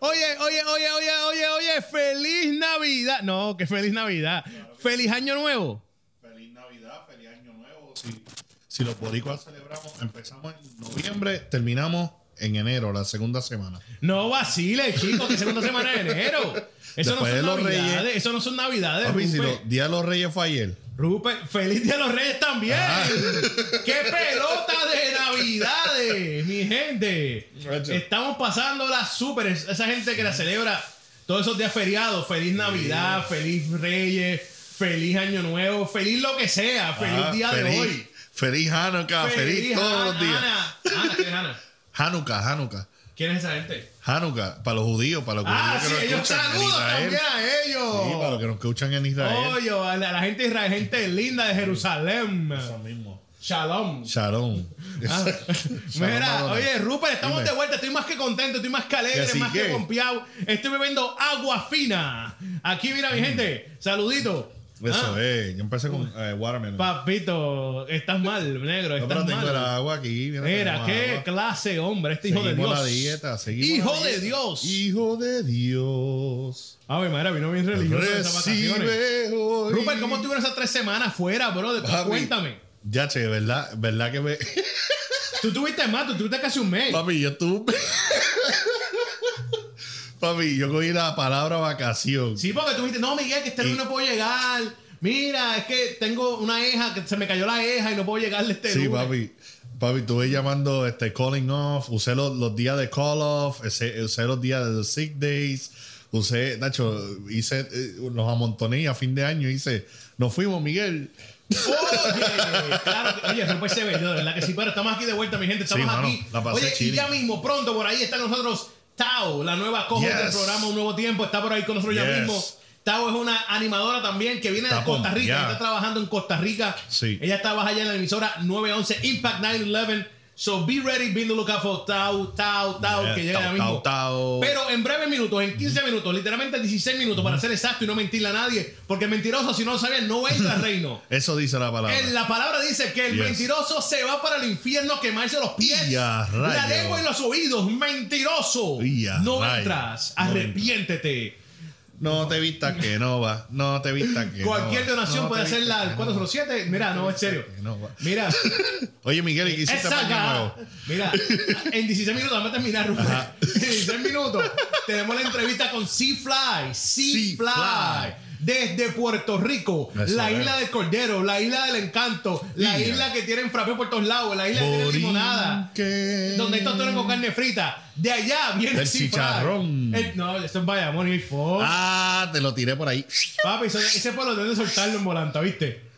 oye, oye, oye, oye, oye, oye, feliz Navidad. No, que feliz Navidad. Feliz Año Nuevo. Feliz Navidad, feliz Año Nuevo. Si, si los boricuas celebramos, empezamos en noviembre, terminamos en enero, la segunda semana. No vacile, chicos, que segunda semana de enero. Eso no Después de son los navidades. Reyes. Eso no son navidades. Papi, si Día de los Reyes fue ayer. Rupert, feliz Día de los Reyes también. ¡Qué pelota de Navidades, mi gente! Estamos pasando la súper. Esa gente que la celebra todos esos días feriados. Feliz Navidad, feliz Reyes, feliz Año Nuevo, feliz lo que sea. Feliz Ah, día de hoy. Feliz Hanukkah, feliz, todos los días. Ana, Ana, ¿quién es Ana? Hanukkah, Hanukkah. ¿Quién es esa gente? Hanukkah, para los judíos, para los Ah, judíos sí, que nos ellos escuchan en saludan Israel. también a ellos. Sí, para los que nos escuchan en Israel. Oye, a la, la gente israel, gente linda de Jerusalén. Eso mismo. Shalom. Shalom. Ah, Mira, Madonna. oye, Rupert, estamos Dime. de vuelta. Estoy más que contento, estoy más que alegre, ¿Que más que qué? confiado. Estoy bebiendo agua fina. Aquí, mira, mi gente, saludito. Eso Ah, es. Yo empecé con eh, watermelon. Papito, estás mal, negro, no, estás pero tengo el agua aquí. Mira, qué agua. clase, hombre, este hijo de Dios. la dieta, seguimos hijo la de. Dios. Hijo de Dios. A ver, madre, vino bien religioso esas vacaciones. Recibe hoy. Rupert, ¿cómo estuvieron esas tres semanas fuera, bro? Papi. Cuéntame. Ya, che, ¿verdad? ¿Verdad que me. Tú tuviste más, tú tuviste casi un mes. Papi, yo estuve. Papi, yo cogí la palabra vacación. Sí, porque tú dijiste, no, Miguel, que este lunes no puedo llegar. Mira, es que tengo una hija, que se me cayó la hija y no puedo llegarle este Sí, lunes. papi. Papi, estuve llamando este calling off, usé los, los días de call off, usé, usé los días de los sick days, usé, Nacho, hice, eh, los amontoné y a fin de año hice, nos fuimos, Miguel. Oye, claro, que- oye, Rupert se vendió, de verdad que sí, pero estamos aquí de vuelta, mi gente, estamos Sí, mano, aquí. la pasé Oye, y chilling. ya mismo, pronto por ahí está con nosotros Tao, la nueva cojo Yes. del programa Un Nuevo Tiempo, está por ahí con nosotros ya mismo. Tao es una animadora también que viene de Costa Rica, está trabajando en Costa Rica. Sí. Ella trabaja allá en la emisora 911 Impact 911. So be ready, be on the lookout for Tao, Tao, Yeah, que llega ya mismo. Tao, Tao. Pero en breves minutos, en 15 minutos, literalmente 16 minutos, para ser exacto y no mentirle a nadie, porque el mentiroso, si no lo sabían, no entra al reino. Eso dice la palabra. En la palabra dice que el Yes. mentiroso se va para el infierno a quemarse los pies, Y a la lengua y los oídos. Mentiroso. Y a no rayos. entras. No Arrepiéntete. No te vistas que no va, no te vistas que Cualquier no va. donación No puede hacerla al que 407. Mira, no, es serio. no. Mira, Oye, Miguel, ¿y qué hiciste para? Mira, en 16 minutos, vamos a terminar. En 16 minutos tenemos la entrevista con Sea Fly. Sea Fly. Desde Puerto Rico, Eso la es. isla del Cordero, la isla del Encanto, la isla que tienen frappé por todos lados, la isla que tiene limonada, donde hay tostones con carne frita. De allá viene Fly. chicharrón. El- no, esto es Bayamón y Fox. Ah, te lo tiré por ahí. Papi, eso- ese pueblo deben soltarlo en volanta, ¿viste?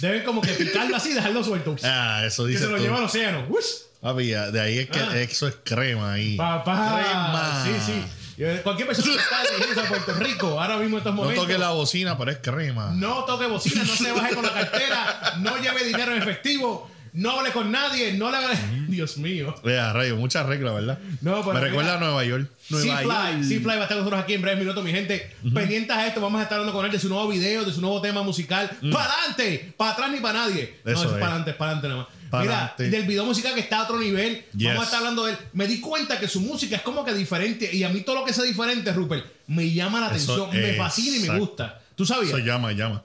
Deben como que picarlo así y dejarlo suelto. Ah, eso que dice se lo tú. lleva al océano. Ush. Papi, ya, de ahí es que Ah. eso es crema ahí. Papá. Crema. Sí, sí. Cualquier persona que está dirigiéndose a Puerto Rico ahora mismo en estos No momentos. toque la bocina, pero es crema. No toque bocina, no se baje con la cartera, no lleve dinero en efectivo, no hable con nadie, no le haga. Dios mío. Vea, rayo, muchas reglas, ¿verdad? No, pero Me mira, recuerda a Nueva York. Nueva Fly, York. Sea Fly va a estar con nosotros aquí en breves minutos, mi gente. Pendientes a esto, vamos a estar hablando con él de su nuevo video, de su nuevo tema musical. ¡Para adelante! ¡Para atrás ni para nadie! no, Mm. Eso es es. para adelante, es para adelante nada más. Mira, del video musical que está a otro nivel, Yes. vamos a estar hablando de él. Me di cuenta que su música es como que diferente. Y a mí todo lo que sea diferente, Rupert, me llama la Eso atención, me fascina y me gusta. ¿Tú sabías? Eso llama, llama.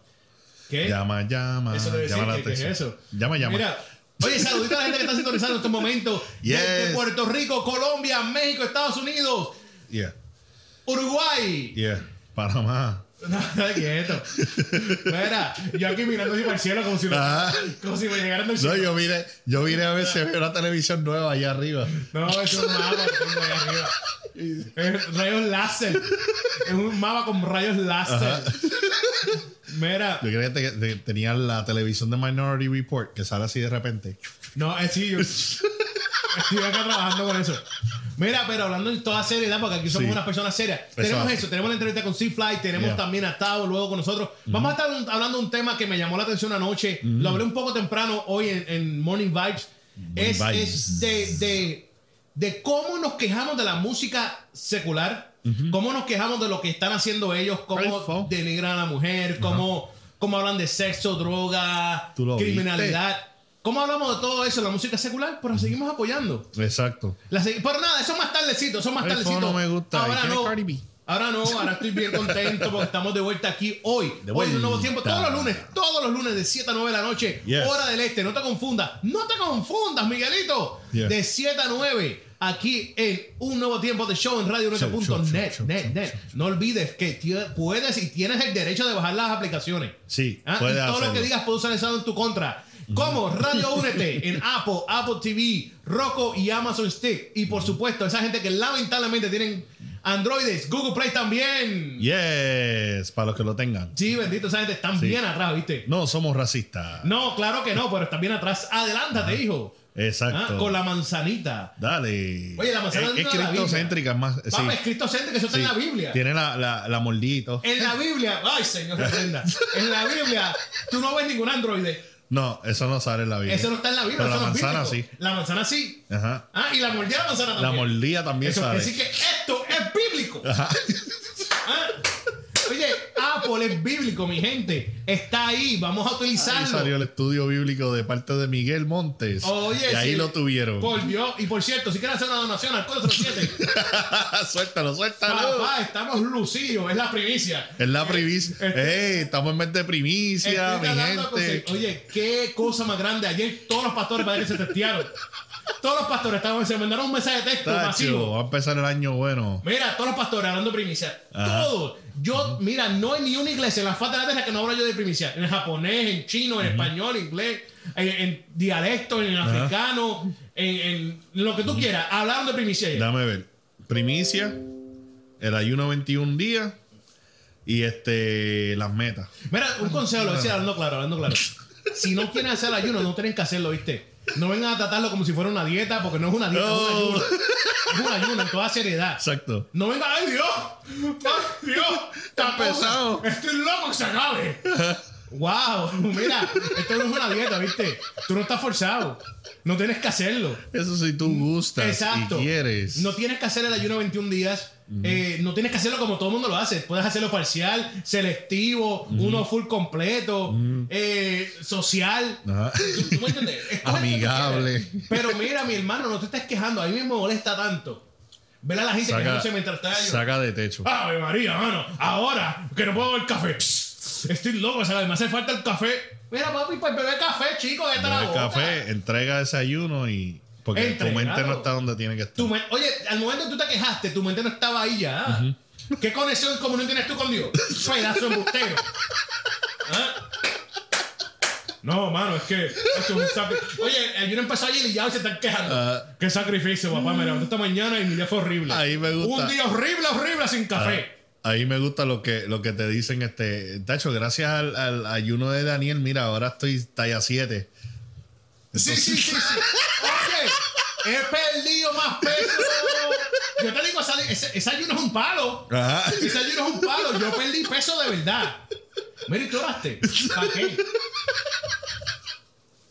¿Qué? Llama, llama. Eso llama la que, que es atención. eso. Llama, llama. Mira, oye, saludito a la gente que está sintonizando en estos momentos. Yes. Desde Puerto Rico, Colombia, México, Estados Unidos, Yeah, Uruguay. yeah. Panamá. No, está quieto. Mira, yo aquí mirando para el cielo como si, me- Ajá. como si me llegaran del No, cielo. yo vine, yo vine a ver si había una televisión nueva allá arriba. No, es un mapa tengo ahí arriba. Es rayos láser. Es un mapa con rayos láser. Mira, Yo creía que te- te- tenía la televisión de Minority Report que sale así de repente. no, es sí, yo estoy acá trabajando con eso. Mira, pero hablando en toda seriedad, porque aquí somos Sí. unas personas serias. Tenemos Exacto. eso, tenemos la entrevista con C-Fly, tenemos Yeah. también a Tavo luego con nosotros. Vamos a estar hablando de un tema que me llamó la atención anoche. Lo hablé un poco temprano hoy en, en Morning Vibes. es Vibes. es de, de, de cómo nos quejamos de la música secular, cómo nos quejamos de lo que están haciendo ellos, cómo denigran a la mujer, cómo, cómo hablan de sexo, droga, criminalidad. ¿Cómo hablamos de todo eso en la música secular? Pero seguimos apoyando. Exacto. La pero nada, eso más tardecito, eso más Eso tardecito. no me gusta. Ahora ¿Y quién es no. Cardi B? Ahora no, ahora estoy bien contento porque estamos de vuelta aquí hoy. De hoy en un nuevo vuelta. tiempo, todos los lunes, todos los lunes de 7 a 9 de la noche, Yes. hora del este. No te confundas, no te confundas, Miguelito. De 7 a 9, aquí en un nuevo tiempo de show en show, show, net, show, net, No olvides que puedes y tienes el derecho de bajar las aplicaciones. Sí, Ah, puedes y todo lo que digas puede usar eso en tu contra. Como Radio Únete en Apple, Apple TV, Roku y Amazon Stick. Y por supuesto, esa gente que lamentablemente tienen Androides, Google Play también. Yes, para los que lo tengan. Sí, bendito, esa gente están Sí. bien atrás, ¿viste? No somos racistas. No, claro que no, pero están bien atrás. Adelántate, hijo. Exacto. Ah, Con la manzanita. Dale. Oye, la manzana es, es cristocéntrica, más. Sí. Es cristocéntrico, eso está Sí. en la Biblia. Tiene la, la, la moldito. En la Biblia, ay señor. En la Biblia, tú no ves ningún androide. No, eso no sale en la Biblia. Eso no está en la Biblia. Pero la manzana sí. La manzana sí. Ajá. Ah, y la mordida de la manzana La también. mordida también Eso sale. decir que esto es bíblico. Ah. Oye, Apple es bíblico, mi gente. Está ahí, vamos a Ahí utilizarlo. salió el estudio bíblico de parte de Miguel Montes. Oye, y ahí sí. lo tuvieron. Por Dios. Y por cierto, si quieren hacer una donación al 407, suéltalo, suéltalo. papá, estamos lucidos. Es la primicia. Es la primicia. Este- Ey, estamos en mes de primicia, mi gente. Oye, qué cosa más grande. Ayer todos los pastores que se testearon. Todos los pastores estaban, se mandaron un mensaje de texto Tacho, masivo. va a empezar el año bueno. Mira, todos los pastores hablando de primicia. Ajá. Todos. Yo, mira, no hay ni una iglesia en la faz de la tierra que no habla yo de primicia. En japonés, en chino, en español, en inglés, en, en dialecto, en africano, en, en lo que tú quieras. Hablaron de primicia. Dame ver. Primicia, el ayuno 21 días y este las metas. Mira, un consejo, lo voy a decir hablando claro, hablando claro. Si no quieren hacer el ayuno, no tienen que hacerlo, ¿viste? No vengan a tratarlo como si fuera una dieta, porque no es una dieta, es un No. ayuno. Es un ayuno en toda seriedad. Exacto. No venga, ¡ay Dios! ¡Ay Dios! Está pesado. ¡Estoy loco que se acabe! ¡Wow! Mira, esto no es una dieta, ¿viste? Tú no estás forzado. No tienes que hacerlo. Eso si tú gustas Exacto. y quieres. No tienes que hacer el ayuno 21 días. Eh, no tienes que hacerlo como todo el mundo lo hace. Puedes hacerlo parcial, selectivo, uno full completo, eh, social. Ajá. ¿Tú, tú me que Amigable. Pero mira, mi hermano, no te estés quejando. A mí me molesta tanto. Ver a la gente Saca, quejándose mientras está saca de techo. Ave María, mano. Ahora que no puedo beber café. Estoy loco, ¿sabes? Me hace falta el café. Mira, papi, pues bebe café, chico, de la el boca. café, entrega desayuno y. Porque tu mente no está donde tiene que estar. Tu Oye, al momento que tú te quejaste, tu mente no estaba ahí ya. ¿Qué conexión común tienes tú con Dios? Pedazo de embustero. ¿Ah? No, mano, es que esto es un sacri- Oye, el ayuno empezó ayer y ya hoy se están quejando. Ah. Qué sacrificio, papá. Me levanté esta mañana y mi día fue horrible. Ahí me gusta. Un día horrible, horrible sin café. Ahí me gusta lo que, lo que te dicen, este. Tacho, gracias al, al ayuno de Daniel, mira, ahora estoy talla 7. Sí, sí, sí, sí. Oye, he perdido más peso. Yo te digo, ese ayuno es un palo. Ajá. Ese ayuno es un palo. Yo perdí peso de verdad. Mira, ¿y tú oraste? ¿Para qué?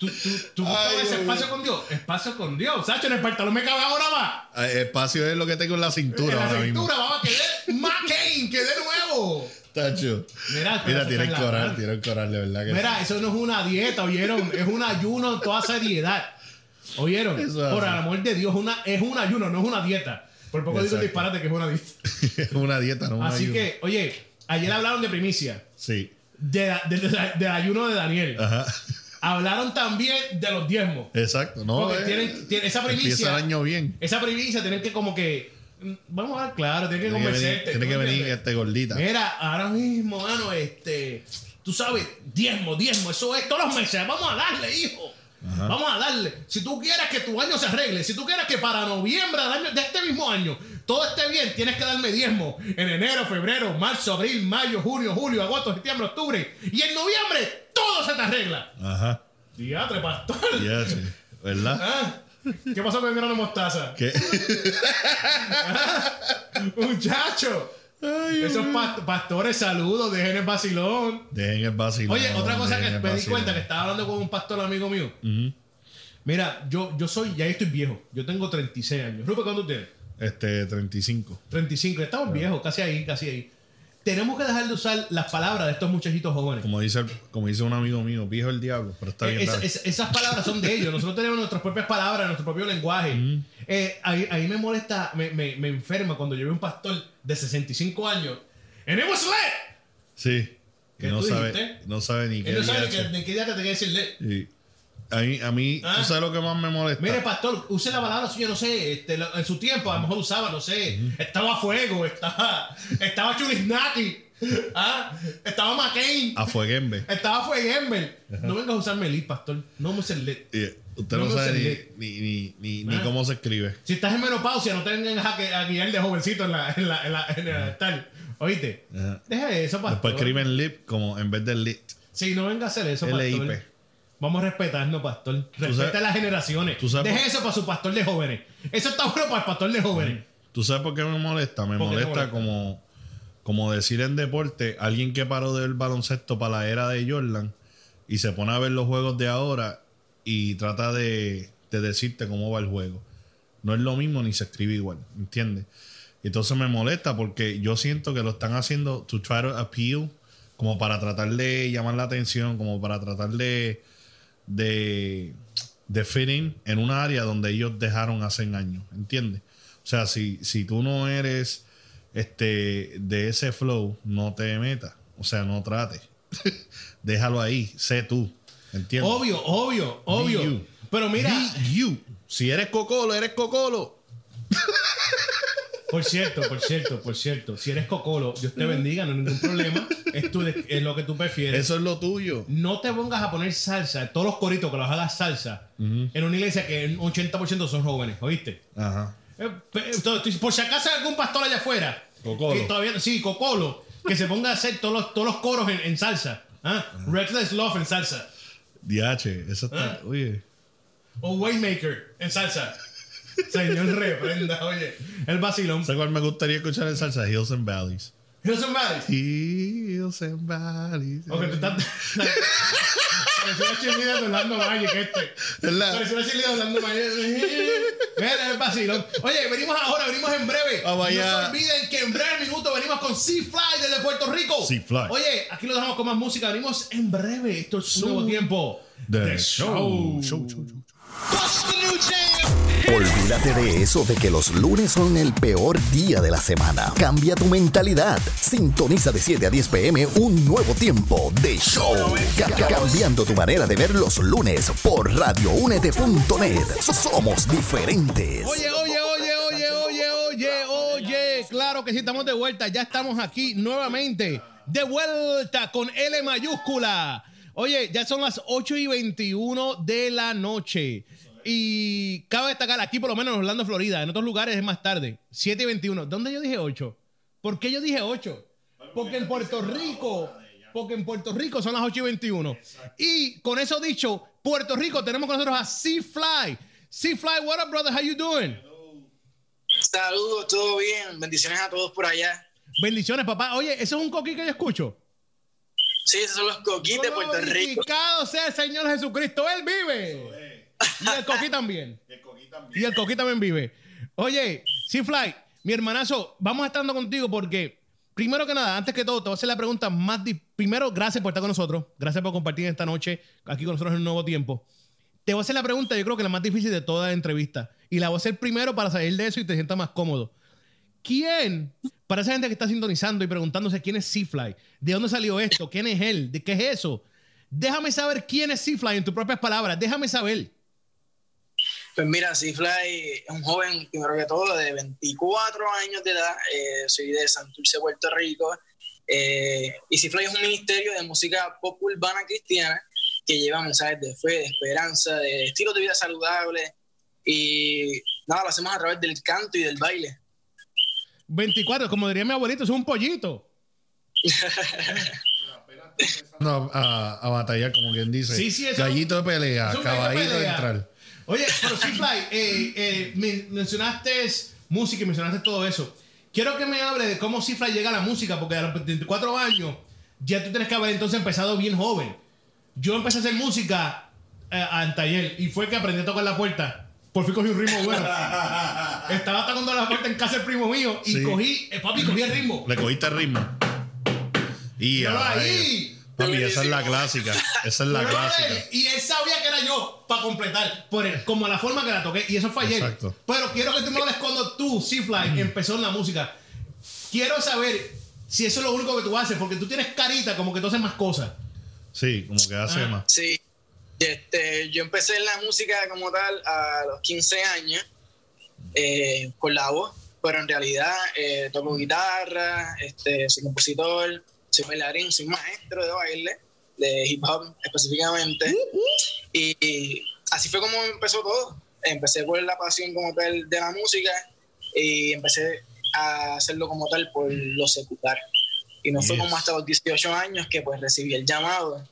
¿Tú, tú, tú buscabas ese espacio con Dios? Espacio con Dios. Sacho, en el pantalón me cabe ahora más. Espacio es lo que tengo en la En cintura la ahora cintura, mismo. vamos, quedé Kane, quedé nuevo. Tacho. Mira, Mira, en la coral, mano. tienen coral, de verdad que Mira, eso no es una dieta, ¿oyeron? Es un ayuno en toda seriedad. ¿Oyeron? Eso Por el amor de Dios, una, es un ayuno, no es una dieta. Por poco digo el Exacto. disparate que es una dieta. es una dieta, no un Así ayuno. que, oye, ayer hablaron de primicia, Sí. de, de- del ayuno de Daniel. Ajá. Hablaron también de los diezmos. Exacto. No, Porque eh, tienen, tienen- esa primicia. el año bien. Esa primicia tienen que como que. mm, Vamos a ver, claro, tienen que convencerte. tiene ¿tú que venir este gordita. Mira, ahora mismo, mano, este. Tú sabes, diezmo, diezmo, eso es todos los meses. Vamos a darle, hijo. Vamos a darle. Si tú quieres que tu año se arregle, si tú quieres que para noviembre del año, de este mismo año todo esté bien, tienes que darme diezmo en enero, febrero, marzo, abril, mayo, junio, julio, agosto, septiembre, octubre. Y en noviembre todo se te arregla. Ajá. Diatre, pastor. ¿Verdad? Ah, ¿Qué pasó con el grano de mostaza? ¿Qué? Muchacho. Esos pa- pastores, saludos, dejen el vacilón. Dejen el vacilón. Oye, otra cosa que me di cuenta que estaba hablando con un pastor amigo mío. Mira, yo, yo soy, ya estoy viejo. Yo tengo 36 años. Rupert, ¿cuánto tienes? Este, 35. 35. Estamos viejos, casi ahí, casi ahí. Tenemos que dejar de usar las palabras de estos muchachitos jóvenes. Como dice, como dice un amigo mío, viejo el diablo, pero está bien. Eh, esa- dale. esa- esas palabras son de ellos. Nosotros tenemos nuestras propias palabras, nuestro propio lenguaje. Eh, ahí, ahí me molesta, me, me, me enferma cuando yo veo un pastor de 65 años. ¡And it was! Sí. Y ¿Qué no sabe, no sabe ni qué Él no sabe ni qué, es. día te tengo que decir lit. Sí. A mí, a mí Ah. ¿tú sabes lo que más me molesta? Mire, pastor, use la palabra suya, no sé, este, lo- en su tiempo a lo mejor usaba, no sé, estaba a fuego, estaba, estaba Chulisnaki, ¿ah? estaba McCain, a Fueguembe. estaba Fuegember. No vengas a usarme lit, pastor, no me uses lit. Y Usted No no, sabe ni, ni, ni, ni, Ah. cómo se escribe. Si estás en menopausia, no te vengas a, a guiar de jovencito en la, en la, en la, en el altar. ¿Oíste? Ajá. Deja eso, pastor. Después escriben lip como en vez de lit. Sí, no venga a hacer eso, pastor. LIP. Vamos a respetarnos, pastor. Respeta a las generaciones. Deje eso para su pastor de jóvenes. Eso está bueno para el pastor de jóvenes. ¿Tú sabes por qué me molesta? Me ¿Por qué te molesta, molesta? como, como decir en deporte, alguien que paró del baloncesto para la era de Jordan y se pone a ver los juegos de ahora y trata de, de decirte cómo va el juego. No es lo mismo ni se escribe igual, ¿entiendes? Entonces me molesta porque yo siento que lo están haciendo to try to appeal, como para tratar de llamar la atención, como para tratar de, de, de fit in en una área donde ellos dejaron hace años, ¿entiendes? O sea, si, si tú no eres este, de ese flow, no te metas. O sea, no trates. Déjalo ahí, sé tú. ¿Entiendes? Obvio, obvio, obvio. you. Pero mira, Be you. Si eres cocolo, eres cocolo. por cierto, por cierto, por cierto, si eres cocolo, Dios te bendiga, no hay ningún problema. Es, tu es lo que tú prefieres. Eso es lo tuyo. No te pongas a poner salsa, todos los coritos que los hagas salsa, en una iglesia que un 80% son jóvenes, ¿oíste? Ajá. Eh, entonces, Por si acaso hay algún pastor allá afuera. Cocolo. Que todavía, sí, cocolo. Que se ponga a hacer todos los, todos los coros en, en salsa. ¿ah? Reckless Love en salsa. DH, eso está. Ah. Oye. O Waymaker en salsa. Señor, reprenda, oye. El vacilón. ¿Sabes cuál me gustaría escuchar en salsa? Hills and Valleys. Hills and Valleys. Hills and Valleys. Ok, tú estás. Pareció una cheerleader de Orlando Magic este. ¿Verdad? Pareció una cheerleader de Orlando Magic. Mira el vacilón. Oye, venimos ahora, venimos en breve. Vamos no se olviden que en breve minuto venimos con Sea Fly desde Puerto Rico. Sea Fly. Oye, aquí lo dejamos con más música. Venimos en breve. Esto es un nuevo tiempo. The de show. Show, show, show. Olvídate de eso de que los lunes son el peor día de la semana. Cambia tu mentalidad. Sintoniza de 7 a 10 pm un nuevo tiempo de show. Ca- ca- cambiando tu manera de ver los lunes por radioúnete.net. Somos diferentes. Oye, oye, oye, oye, oye, oye, oye. Claro que sí, estamos de vuelta. Ya estamos aquí nuevamente. De vuelta con L mayúscula. Oye, ya son las 8 y 21 de la noche. Y cabe destacar aquí, por lo menos en Orlando, Florida. En otros lugares es más tarde. 7 y 21. ¿Dónde yo dije 8? ¿Por qué yo dije 8? Porque en Puerto Rico. Porque en Puerto Rico son las 8 y 21. Y con eso dicho, Puerto Rico tenemos con nosotros a Sea Fly. Sea Fly, what up, brother? How you doing? Saludos, todo bien. Bendiciones a todos por allá. Bendiciones, papá. Oye, ¿eso es un coquí que yo escucho? Sí, esos son los coquis de Puerto Rico. Glorificado sea el Señor Jesucristo. Él vive. Y el coquí también. Y el coquí también vive. Oye, Fly, mi hermanazo, vamos a estar andando contigo porque, primero que nada, antes que todo, te voy a hacer la pregunta más. Primero, gracias por estar con nosotros. Gracias por compartir esta noche aquí con nosotros en un nuevo tiempo. Te voy a hacer la pregunta, yo creo que la más difícil de toda la entrevista. Y la voy a hacer primero para salir de eso y te sientas más cómodo. ¿Quién, para esa gente que está sintonizando y preguntándose quién es Seafly, de dónde salió esto, quién es él, de qué es eso? Déjame saber quién es Seafly en tus propias palabras. Déjame saber. Pues mira, Fly es un joven, primero que todo, de 24 años de edad. Eh, soy de Santurce, Puerto Rico. Eh, y Fly es un ministerio de música pop urbana cristiana que lleva mensajes de fe, de esperanza, de estilos de vida saludable. Y nada, lo hacemos a través del canto y del baile. 24, como diría mi abuelito, es un pollito. No, a, a batallar, como quien dice. Sí, sí, eso- Gallito de pelea, caballito de entrar. Oye, pero sí, Fly, eh, eh, men- mencionaste música y mencionaste todo eso. Quiero que me hable de cómo Cifra llega a la música, porque a los 24 años ya tú tienes que haber entonces empezado bien joven. Yo empecé a hacer música eh, en taller y fue que aprendí a tocar la puerta. Por fin cogí un ritmo bueno. Estaba tocando la puerta en casa del primo mío y Sí. cogí, eh, papi, cogí el ritmo. Le cogiste el ritmo. Y ahí. Papi, esa es la clásica. Esa es la Pero clásica. y él sabía que era yo para completar, por el- como la forma que la toqué. Y eso fue ayer. Exacto. Pero quiero que tú me hables cuando tú, C-Fly, empezó en la música. Quiero saber si eso es lo único que tú haces, porque tú tienes carita como que tú haces más cosas. Sí, como que hace Ah. más. Sí. Este, yo empecé en la música como tal a los 15 años eh, con la voz, pero en realidad eh, toco guitarra, este, soy compositor, soy bailarín, soy maestro de baile, de hip hop específicamente. Y, y así fue como empezó todo. Empecé por la pasión como tal de la música y empecé a hacerlo como tal por lo secular. Y no fue Yes. como hasta los 18 años que pues recibí el llamado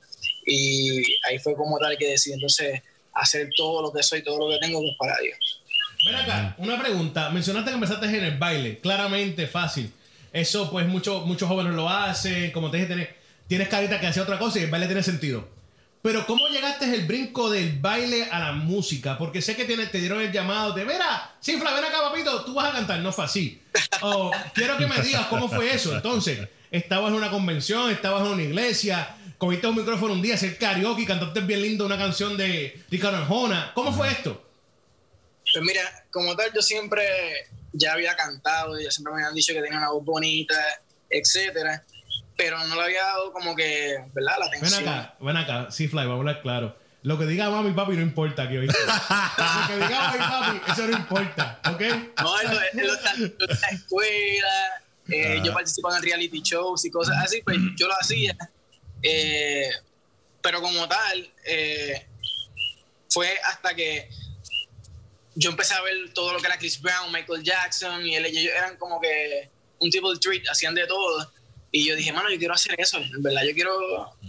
y ahí fue como tal que decidí entonces hacer todo lo que soy, todo lo que tengo pues para Dios. Ven acá, una pregunta. Mencionaste que empezaste en el baile. Claramente, fácil. Eso, pues, muchos muchos jóvenes lo hacen. Como te dije, tienes, tienes carita que hace otra cosa y el baile tiene sentido. Pero, ¿cómo llegaste el brinco del baile a la música? Porque sé que tiene- te dieron el llamado de, mira, Cifra, ven acá, papito, tú vas a cantar. No fue así. O, quiero que me digas cómo fue eso. Entonces, estabas en una convención, estabas en una iglesia, cogiste un micrófono un día, hacer karaoke, cantaste bien lindo una canción de Ricardo Arjona. ¿Cómo fue esto? Pues mira, como tal yo siempre ya había cantado, ya siempre me habían dicho que tenía una voz bonita, etcétera, pero no le había dado como que, ¿verdad? La Ven atención. acá, ven acá, sí, Fly, vamos a hablar claro. Lo que diga mami y papi no importa aquí hoy. Lo que diga mami y papi, eso no importa, ¿ok? No, él, está, en la escuela, eh, yo participaba en reality shows y cosas así, pues yo lo hacía. Eh, pero como tal, eh, fue hasta que yo empecé a ver todo lo que era Chris Brown, Michael Jackson, y él, ellos eran como que un tipo de treat, hacían de todo. Y yo dije, mano, yo quiero hacer eso, en verdad, yo quiero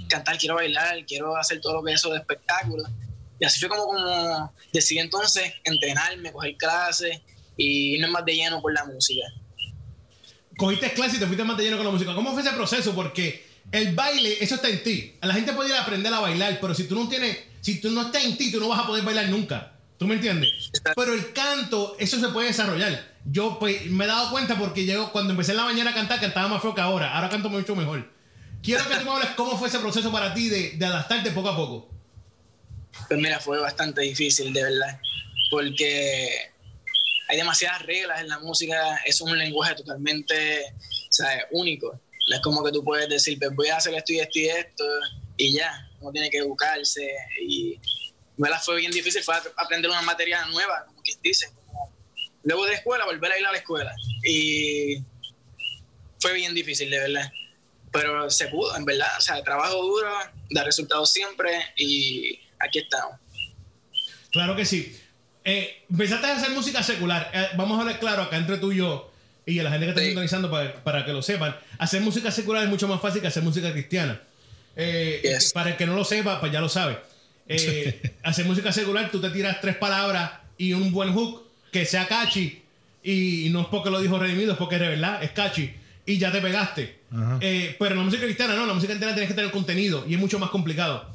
cantar, quiero bailar, quiero hacer todo lo que es eso de espectáculo. Y así fue como, como decidí entonces entrenarme, coger clases y irme más de lleno por la música. Cogiste clase y te fuiste más de lleno con la música. ¿Cómo fue ese proceso? Porque el baile, eso está en ti. La gente puede aprender a bailar, pero si tú no tienes, si tú no estás en ti, tú no vas a poder bailar nunca. ¿Tú me entiendes? Pero el canto, eso se puede desarrollar. Yo pues, me he dado cuenta porque yo cuando empecé en la mañana a cantar, cantaba más feo que ahora. Ahora canto mucho mejor. Quiero que tú me hables cómo fue ese proceso para ti de, de adaptarte poco a poco. Pues mira, fue bastante difícil, de verdad, porque hay demasiadas reglas en la música, es un lenguaje totalmente ¿sabes? único. No es como que tú puedes decir, pues voy a hacer esto y esto y esto, y ya, uno tiene que educarse. Y me la fue bien difícil, fue aprender una materia nueva, como quien dice. luego de escuela, volver a ir a la escuela. Y fue bien difícil, de verdad. Pero se pudo, en verdad. O sea, trabajo duro, da resultados siempre y aquí estamos. Claro que sí. Eh, empezaste a hacer música secular. Eh, vamos a hablar claro acá entre tú y yo y a la gente que está Sí. sintonizando para, para que lo sepan. Hacer música secular es mucho más fácil que hacer música cristiana. Eh, Yes. Para el que no lo sepa, pues ya lo sabe. Eh, hacer música secular, tú te tiras tres palabras y un buen hook que sea catchy. Y no es porque lo dijo Redimido, es porque de verdad es catchy. Y ya te pegaste. Eh, pero en la música cristiana no, la música cristiana tienes que tener contenido y es mucho más complicado.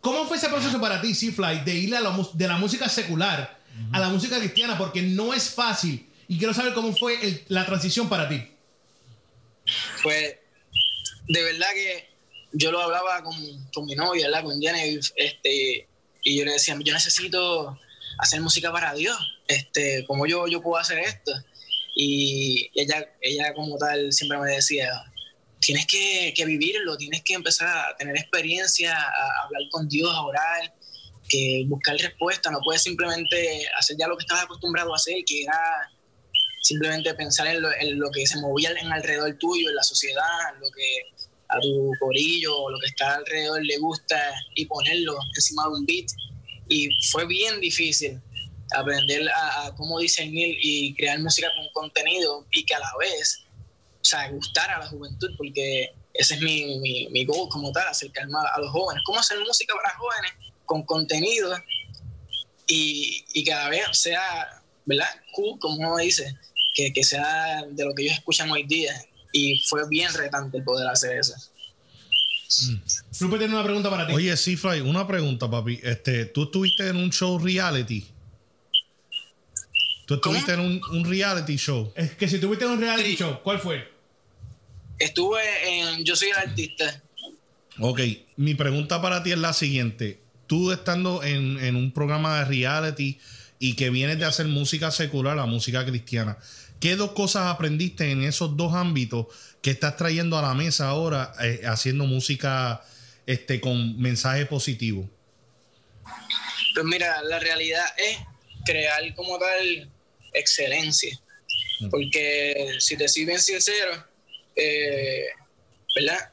¿Cómo fue ese proceso para ti, C-Fly, de ir a la de la música secular a la música cristiana? Porque no es fácil. Y quiero saber cómo fue el- la transición para ti. Pues, de verdad que yo lo hablaba con, con mi novia, ¿verdad? Con Genevieve, este, y yo le decía, yo necesito hacer música para Dios, este, ¿cómo yo, yo puedo hacer esto? Y ella, ella como tal siempre me decía, tienes que, que vivirlo, tienes que empezar a tener experiencia, a hablar con Dios, a orar, que buscar respuesta, no puedes simplemente hacer ya lo que estabas acostumbrado a hacer, que era simplemente pensar en lo, en lo que se movía en alrededor tuyo, en la sociedad, en lo que a tu corillo o lo que está alrededor le gusta y ponerlo encima de un beat. Y fue bien difícil aprender a, a cómo discernir y crear música con contenido y que a la vez, o sea, gustar a la juventud, porque ese es mi, mi, mi goal como tal, acercarme a, a los jóvenes. ¿Cómo hacer música para jóvenes con contenido y, y cada vez sea, ¿verdad? Cool, como uno dice, que, que sea de lo que ellos escuchan hoy día. Y fue bien retante el poder hacer eso. Rupert tiene una pregunta para ti. Oye, sí, Fly, una pregunta, papi. Este, ¿Tú estuviste en un show reality? ¿Tú estuviste en un, un reality show? Es que si tuviste un reality Sí. show, ¿cuál fue? Estuve en Yo Soy el Artista. Ok, mi pregunta para ti es la siguiente. Tú estando en, en un programa de reality y que vienes de hacer música secular, la música cristiana, ¿qué dos cosas aprendiste en esos dos ámbitos que estás trayendo a la mesa ahora eh, haciendo música este, con mensaje positivo? Pues mira, la realidad es crear como tal excelencia. Porque si te soy bien sincero, eh, ¿verdad?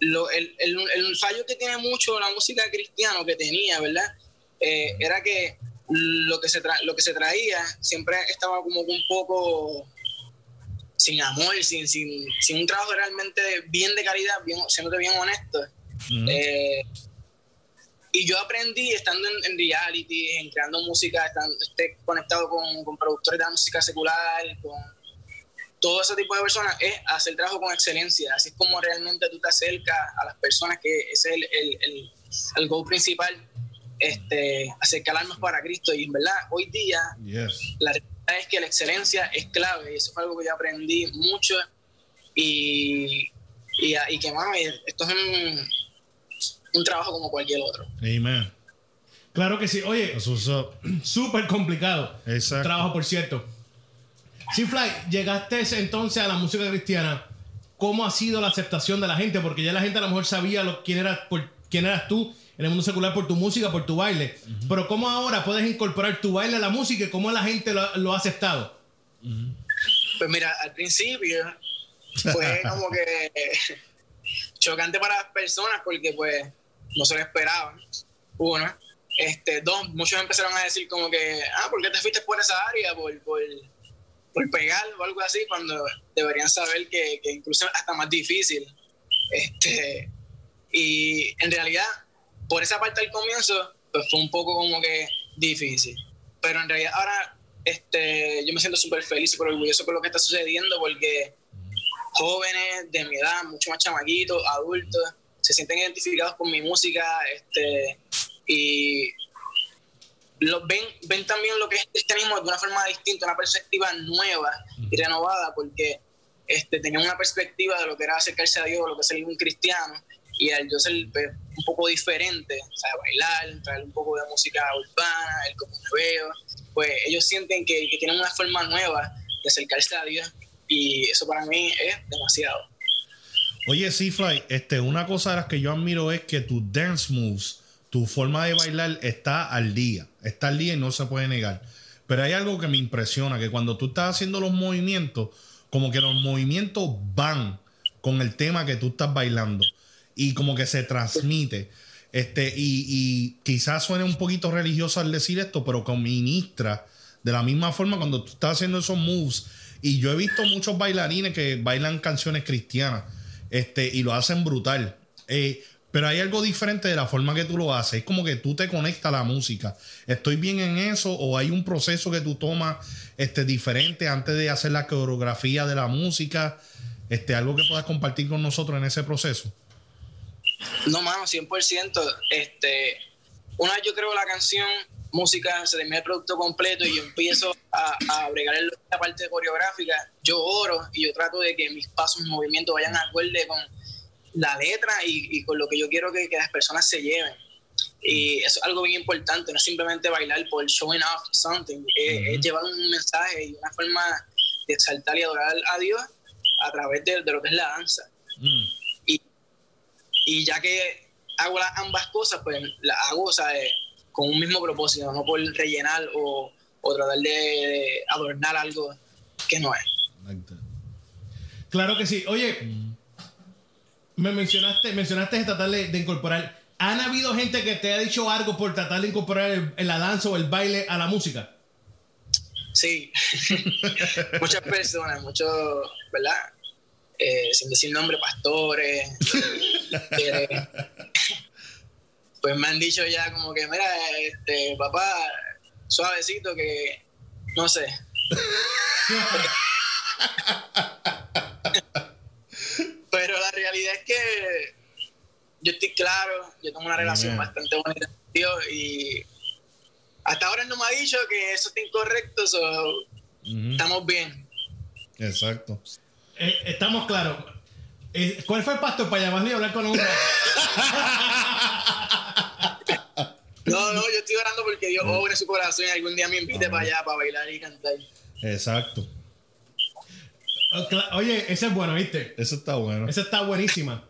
Lo- el, el- el fallo que tiene mucho la música cristiana, que tenía, ¿verdad? Eh, era que lo que, se tra- lo que se traía siempre estaba como un poco sin amor, sin, sin, sin un trabajo realmente bien de calidad, bien, siéndote bien honesto. Eh, y yo aprendí estando en, en reality, en creando música, estando, esté conectado con, con productores de la música secular, con todo ese tipo de personas, es hacer trabajo con excelencia. Así es como realmente tú te acercas a las personas, que ese es el, el, el, el goal principal, este, acercarnos para Cristo. Y en verdad, hoy día, Yes. la realidad es que la excelencia es clave. Y eso fue algo que yo aprendí mucho. Y, y, y que, mami, esto es un, un trabajo como cualquier otro. Amen. Claro que sí. Oye, súper complicado. Exacto. Trabajo, por cierto. Sí, Fly, llegaste entonces a la música cristiana. ¿Cómo ha sido la aceptación de la gente? Porque ya la gente a lo mejor sabía lo, quién, eras, por, quién eras tú en el mundo secular por tu música, por tu baile. Pero ¿cómo ahora puedes incorporar tu baile a la música y cómo la gente lo, lo ha aceptado? Pues mira, al principio fue como que chocante para las personas porque pues no se lo esperaban. Uno. Este, dos, muchos empezaron a decir como que, ah, ¿por qué te fuiste por esa área? Por, por, por pegar o algo así, cuando deberían saber que, que incluso es hasta más difícil. Este, y en realidad, por esa parte al comienzo, pues fue un poco como que difícil. Pero en realidad ahora este, yo me siento súper feliz, súper orgulloso por lo que está sucediendo, porque jóvenes de mi edad, mucho más chamaquitos, adultos, se sienten identificados con mi música este, y lo, ven, ven también lo que es el cristianismo de una forma distinta, una perspectiva nueva y renovada, porque este, tenían una perspectiva de lo que era acercarse a Dios, lo que es ser un cristiano, y al yo ser pues, un poco diferente, o sea, bailar, traer un poco de música urbana, el veo, pues ellos sienten que, que tienen una forma nueva de acercarse a Dios, y eso para mí es demasiado. Oye, sí, Fly, este, una cosa de las que yo admiro es que tus dance moves, tu forma de bailar está al día. Está al día y no se puede negar. Pero hay algo que me impresiona, que cuando tú estás haciendo los movimientos, como que los movimientos van con el tema que tú estás bailando. Y como que se transmite. Este, y, y quizás suene un poquito religioso al decir esto, pero que ministra de la misma forma cuando tú estás haciendo esos moves. Y yo he visto muchos bailarines que bailan canciones cristianas este, y lo hacen brutal. Eh, pero hay algo diferente de la forma que tú lo haces. Es como que tú te conectas a la música. ¿Estoy bien en eso? ¿O hay un proceso que tú tomas este, diferente antes de hacer la coreografía de la música? Este, algo que puedas compartir con nosotros en ese proceso. No, mano, 100%. Este, una vez yo creo la canción, música, se termina el producto completo y yo empiezo a, a bregar en la parte coreográfica, yo oro y yo trato de que mis pasos, mis movimientos vayan acorde con la letra y, y con lo que yo quiero que, que las personas se lleven. Y eso es algo bien importante, no es simplemente bailar por showing off something, es, es llevar un mensaje y una forma de exaltar y adorar a Dios a través de, de lo que es la danza. Mm. Y, ya que hago las ambas cosas, pues las hago o sea, eh, con un mismo propósito, no por rellenar o, o tratar de, de adornar algo que no es. That. Claro que sí. Oye, me mencionaste, mencionaste tratar de, de incorporar. ¿Han habido gente que te ha dicho algo por tratar de incorporar el- el- la danza o el baile a la música? Sí, muchas personas, muchos, ¿verdad? Eh, sin decir nombre, pastores, eh, pues me han dicho ya como que, mira, este, papá, suavecito que, no sé. Pero la realidad es que yo estoy claro, yo tengo una relación bastante bonita con Dios y hasta ahora no me ha dicho que eso está incorrecto, so, estamos bien. Exacto. Eh, estamos claros. Eh, ¿Cuál fue el pastor para llamarle y hablar con un... No, no, yo estoy orando porque Dios obre su corazón y algún día me invite para allá, para bailar y cantar. Exacto. Oye, ese es bueno, ¿viste? Eso está bueno. Esa está buenísima.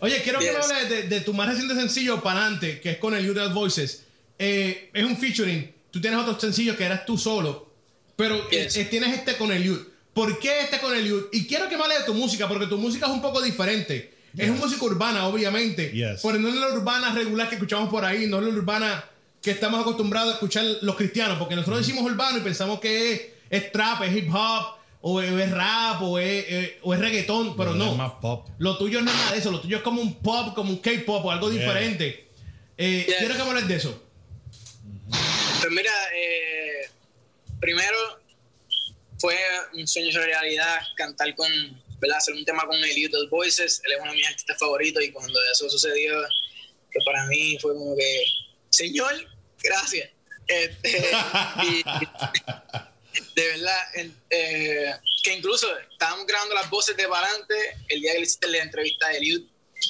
Oye, quiero que me hables de, de, tu más reciente sencillo, Palante, que es con el Youth Voices. Eh, es un featuring. Tú tienes otros sencillos que eras tú solo, pero eh, eh, tienes este con el Youth. ¿Por qué este con el Youth? Y quiero que me hables de tu música, porque tu música es un poco diferente. Es una música urbana, obviamente. Pero no es la urbana regular que escuchamos por ahí, no es la urbana que estamos acostumbrados a escuchar los cristianos, porque nosotros decimos urbano y pensamos que es, es trap, es hip hop, o es, rap, o es, eh, o es reggaetón, pero no. Es más pop. Lo tuyo no es nada de eso, lo tuyo es como un pop, como un K-pop o algo diferente. Eh, quiero que me hables de eso. Pues mira, eh, primero fue un sueño de realidad cantar con, ¿verdad? Hacer un tema con el Little Voices. Él es uno de mis artistas favoritos y cuando eso sucedió, que para mí fue como que, Señor, gracias. Este, y, de verdad, eh, que incluso estábamos grabando las voces de Valante el día que le hiciste la entrevista de Eliud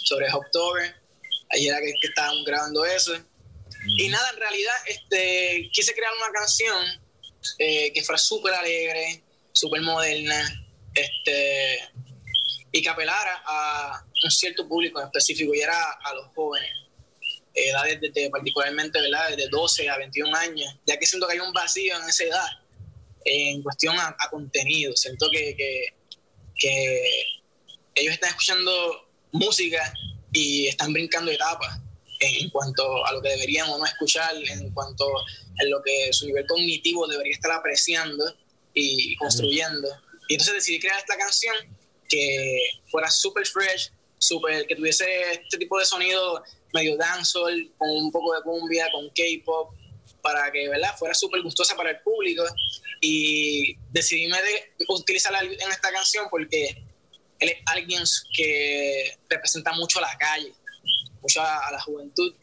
sobre October. Ayer era que, estábamos grabando eso. Y nada, en realidad este, quise crear una canción eh, que fuera súper alegre, súper moderna, este, y que apelara a un cierto público en específico, y era a los jóvenes, edades desde, particularmente ¿verdad? desde 12 a 21 años, ya que siento que hay un vacío en esa edad en cuestión a, contenido. Siento que, que, ellos están escuchando música y están brincando etapas en cuanto a lo que deberían o no escuchar, en cuanto a lo que su nivel cognitivo debería estar apreciando y construyendo. Y entonces decidí crear esta canción que fuera súper fresh, super, que tuviese este tipo de sonido medio dancehall, con un poco de cumbia, con K-pop, para que ¿verdad? fuera súper gustosa para el público y decidí utilizarla en esta canción porque él es alguien que representa mucho la calle, mucho a, la juventud.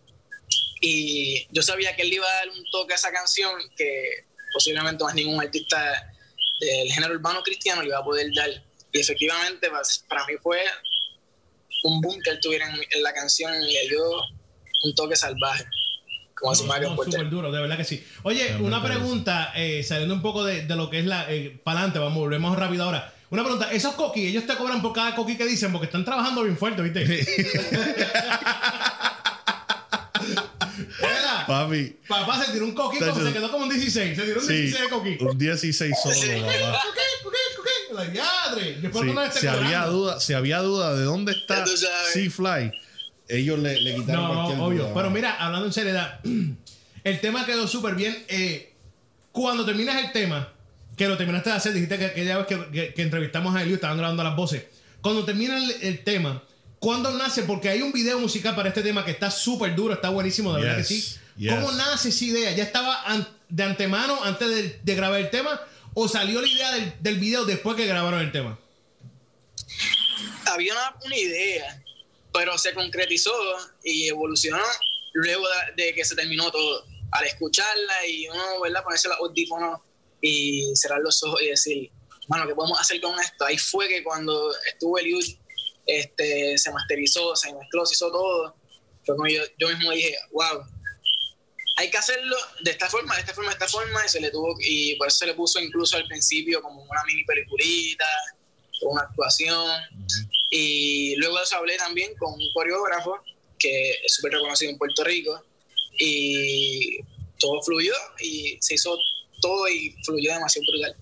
Y yo sabía que él iba a dar un toque a esa canción que posiblemente más ningún artista del género urbano cristiano le iba a poder dar. Y efectivamente, pues, para mí fue un boom que él tuviera en, la canción y le dio un toque salvaje como Súper duro, de verdad que sí. Oye, una pregunta, eh, saliendo un poco de, lo que es la. Eh, para adelante, vamos, volvemos rápido ahora. Una pregunta, esos coquis, ellos te cobran por cada coquí que dicen porque están trabajando bien fuerte, ¿viste? Papi. Papá se tiró un coquí, como se quedó como un 16. Se tiró un 16 de coquí. Un 16 solo, papá. La. Después sí, si había duda, si había duda de dónde está Seafly ellos le, le quitaron no, no, obvio. Pero mira, hablando en seriedad, el tema quedó súper bien. Eh, cuando terminas el tema, que lo terminaste de hacer, dijiste que aquella vez que, que, entrevistamos a Elio, estaban grabando las voces. Cuando termina el, tema, ¿cuándo nace? Porque hay un video musical para este tema que está súper duro, está buenísimo, de verdad que sí. ¿Cómo nace esa idea? ¿Ya estaba de antemano antes de, de, grabar el tema? ¿O salió la idea del, del, video después que grabaron el tema? Había una idea pero se concretizó y evolucionó luego de, que se terminó todo. Al escucharla y uno, ¿verdad? Ponerse los audífonos y cerrar los ojos y decir, bueno, ¿qué podemos hacer con esto? Ahí fue que cuando estuvo el youth, este, se masterizó, se mezcló, se hizo todo. Fue como yo, yo mismo dije, wow, hay que hacerlo de esta forma, de esta forma, de esta forma, y se le tuvo, y por eso se le puso incluso al principio como una mini peliculita, una actuación. Y luego de eso hablé también con un coreógrafo que es súper reconocido en Puerto Rico y todo fluyó y se hizo todo y fluyó demasiado brutal.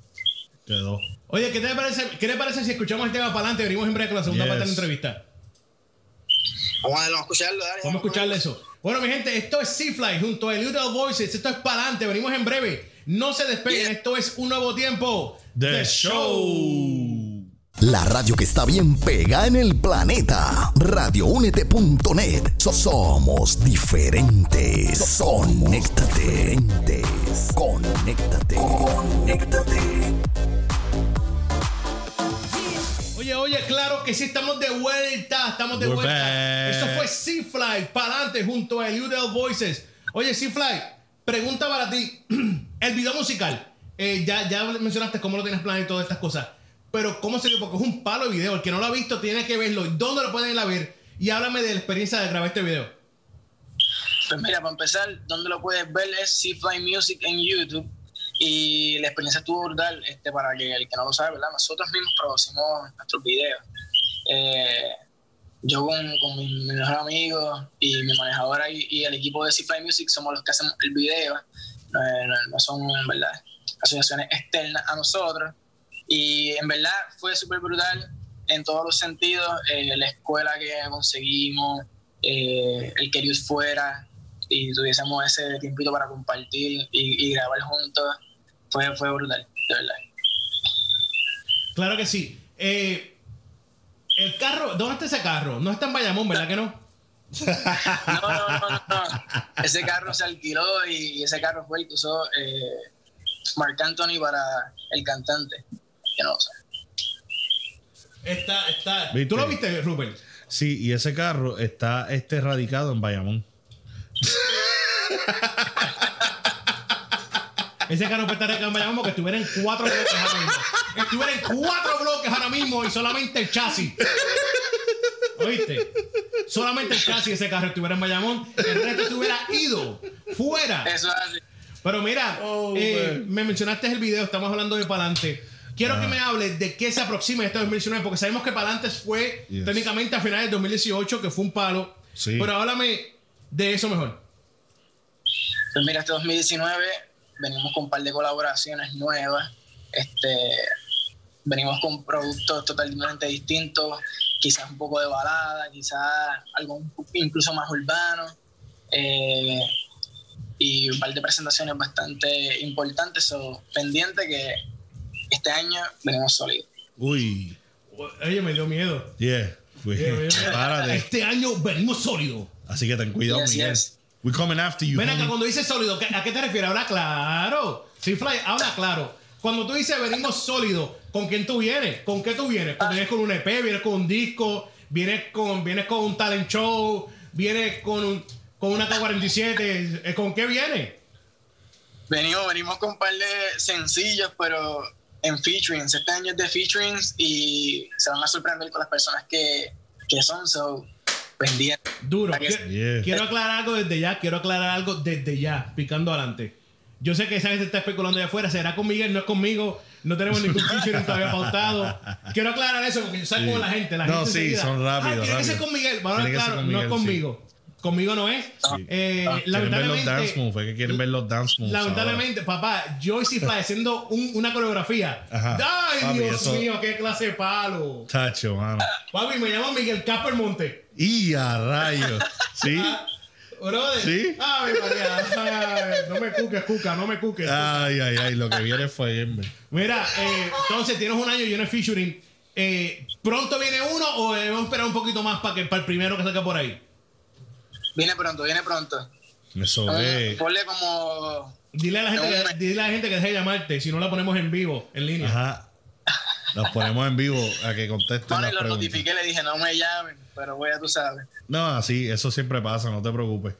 Quedó. Oye, ¿qué te parece, qué te parece si escuchamos el tema para adelante? Venimos en breve con la segunda parte de la entrevista. Vamos a, escucharlo, dale, Vamos a escucharle eso. Bueno, mi gente, esto es Seafly junto a Little Voices. Esto es para adelante. Venimos en breve. No se despeguen. Esto es un nuevo tiempo. The, show. La radio que está bien pega en el planeta. Radioúnete.net. So- somos diferentes. Conéctate. Conéctate. Conéctate. Oye, oye, claro que sí, estamos de vuelta, estamos de We're vuelta. back. Eso fue Seafly, para adelante, junto a Udell Voices. Oye, Seafly, pregunta para ti. El video musical, eh, ya, ya mencionaste cómo lo tienes planeado y todas estas cosas, pero ¿cómo se dio? Porque es un palo de video. El que no lo ha visto tiene que verlo. ¿Dónde lo pueden ir a ver? Y háblame de la experiencia de grabar este video. Pues mira, para empezar, donde lo puedes ver es Seafly Music en YouTube. Y la experiencia estuvo brutal, este, para que el que no lo sabe, ¿verdad? Nosotros mismos producimos nuestros videos. Eh, yo con, con mi, mi mejor amigo y mi manejadora y, y el equipo de Seafly Music somos los que hacemos el video. No son, ¿verdad? Asociaciones externas a nosotros. Y en verdad fue súper brutal en todos los sentidos. eh, la escuela que conseguimos, eh, el que Dios fuera y tuviésemos ese tiempito para compartir y, y grabar juntos, fue, fue brutal, de verdad. Claro que sí. Eh, el carro, ¿dónde está ese carro? No está en Bayamón, ¿verdad que no? No, no, no. Ese carro se alquiló y ese carro fue el que usó eh, Marc Anthony para el cantante. Que no lo sé. Está, está. ¿Viste? ¿Tú lo viste, Rupert? Sí, y ese carro está este radicado en Bayamón. Ese carro puede estar en Bayamón porque estuviera en cuatro bloques ahora mismo. Estuviera en cuatro bloques ahora mismo y solamente el chasis. ¿Oíste? Solamente el chasis de ese carro estuviera en Bayamón. El resto estuviera ido fuera. Eso es así. Pero mira, Oh, eh, me mencionaste el video, estamos hablando de Palante. Quiero que me hables de qué se aproxima este 2019, porque sabemos que Palante fue Yes. técnicamente a finales del 2018, que fue un palo. Sí. Pero háblame de eso mejor. Pues mira, este 2019 venimos con un par de colaboraciones nuevas. Este, venimos con productos totalmente distintos, quizás un poco de balada, quizás algo incluso más urbano. eh, y un par de presentaciones bastante importantes. So, pendiente que este año venimos sólidos. Uy, Oye, me dio miedo. yeah. Miedo. Párate. Este año venimos sólidos. Así que ten cuidado, Yes, Miguel. yes. We're coming after you. Ven acá, cuando dices sólido, ¿qué- ¿a qué te refieres? Habla claro. Sí, Fly, habla claro. Cuando tú dices venimos sólido, ¿con quién tú vienes? ¿Con qué tú vienes? Ah. ¿Vienes con un EP? ¿Vienes con un disco? ¿Vienes con, vienes con un talent show? ¿Vienes con, un, con una K-47? Eh, ¿Con qué vienes? Venimos, venimos con un par de sencillos, pero en featurings. Este año es de featurings y se van a sorprender con las personas que, que son, so pendiente. Duro. Yeah. Quiero aclarar algo desde ya. Quiero aclarar algo desde ya, picando adelante. Yo sé que esa gente está especulando allá afuera. ¿Será con Miguel? No es conmigo. No tenemos ningún featuring todavía pautado. Quiero aclarar eso porque sabes Sí. cómo la gente. La No, gente sí, son rápidos, "Ah, tiene que ser rápidos. con Miguel. Vamos a Tiene que hablar ser claro, con no es conmigo. Conmigo no es. Sí. Eh, Ah, quieren ver los lamentablemente, dance moves. Es que quieren ver los dance moves. lamentablemente, papá, Joyce Fly haciendo un- una coreografía. Ajá. Ay, Papi, Dios eso- mío, qué clase de palo. Tacho, mano. Papi, me llamo Miguel Casper Monte. Y a rayos. ¿Sí? Ah, Brother. ¿Sí? Ay, María. Ay, no me cuques, cuca, no me cuques. Ay, ay, ay. Lo que viene fue. hombre. Mira, eh, entonces tienes un año lleno de featuring. Eh, ¿Pronto viene uno o debemos esperar un poquito más para que para el primero que salga por ahí? Viene pronto, viene pronto. Eso Un- ve. Ponle como. Dile a la gente, que, me- dile a la gente que deje de llamarte, si no la ponemos en vivo, en línea. Ajá. Nos ponemos en vivo a que contesten Bueno, las y lo preguntas. notifiqué, le dije, no me llamen, pero voy a tú sabes. No, así, eso siempre pasa, no te preocupes.